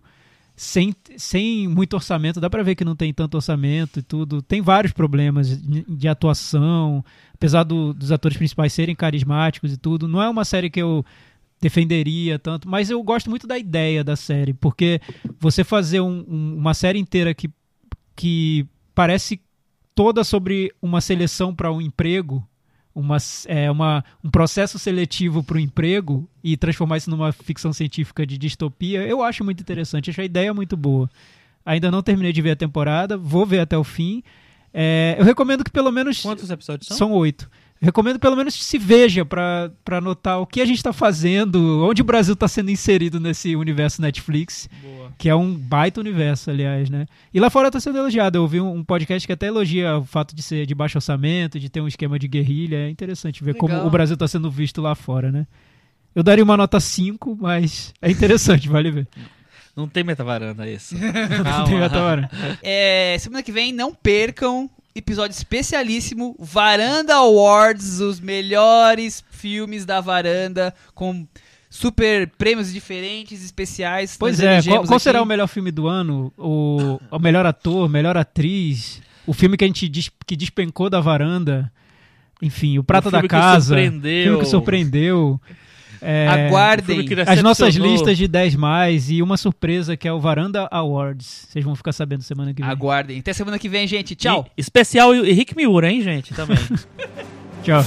sem, sem muito orçamento. Dá para ver que não tem tanto orçamento e tudo. Tem vários problemas de atuação, apesar do, dos atores principais serem carismáticos e tudo. Não é uma série que eu defenderia tanto, mas eu gosto muito da ideia da série, porque você fazer um, um, uma série inteira que, que parece toda sobre uma seleção para um emprego, uma, é, uma, um processo seletivo para o emprego e transformar isso numa ficção científica de distopia, eu acho muito interessante, acho a ideia muito boa. Ainda não terminei de ver a temporada, vou ver até o fim. É, eu recomendo que pelo menos. Quantos episódios são? São oito. Recomendo pelo menos se veja pra pra notar o que a gente tá fazendo, onde o Brasil tá sendo inserido nesse universo Netflix, Boa. que é um baita universo, aliás, né? E lá fora tá sendo elogiado. Eu ouvi um, um podcast que até elogia o fato de ser de baixo orçamento, de ter um esquema de guerrilha. É interessante ver Legal. como o Brasil tá sendo visto lá fora, né? Eu daria uma nota 5, mas é interessante, vale ver. Não tem metavaranda esse. Tem até hora. É, semana que vem, não percam episódio especialíssimo Varanda Awards, os melhores filmes da varanda com super prêmios diferentes, especiais. Pois é, qual, qual será o melhor filme do ano? O, o melhor ator, melhor atriz? O filme que a gente dis- que despencou da varanda? Enfim, o Prata O da filme que Casa. surpreendeu. filme que surpreendeu. É, Aguardem. as nossas listas de 10 mais e uma surpresa que é o Varanda Awards. Vocês vão ficar sabendo semana que vem. Aguardem. Até semana que vem, gente. Tchau. E- especial Henrique Miura, hein, gente? Também. Tchau.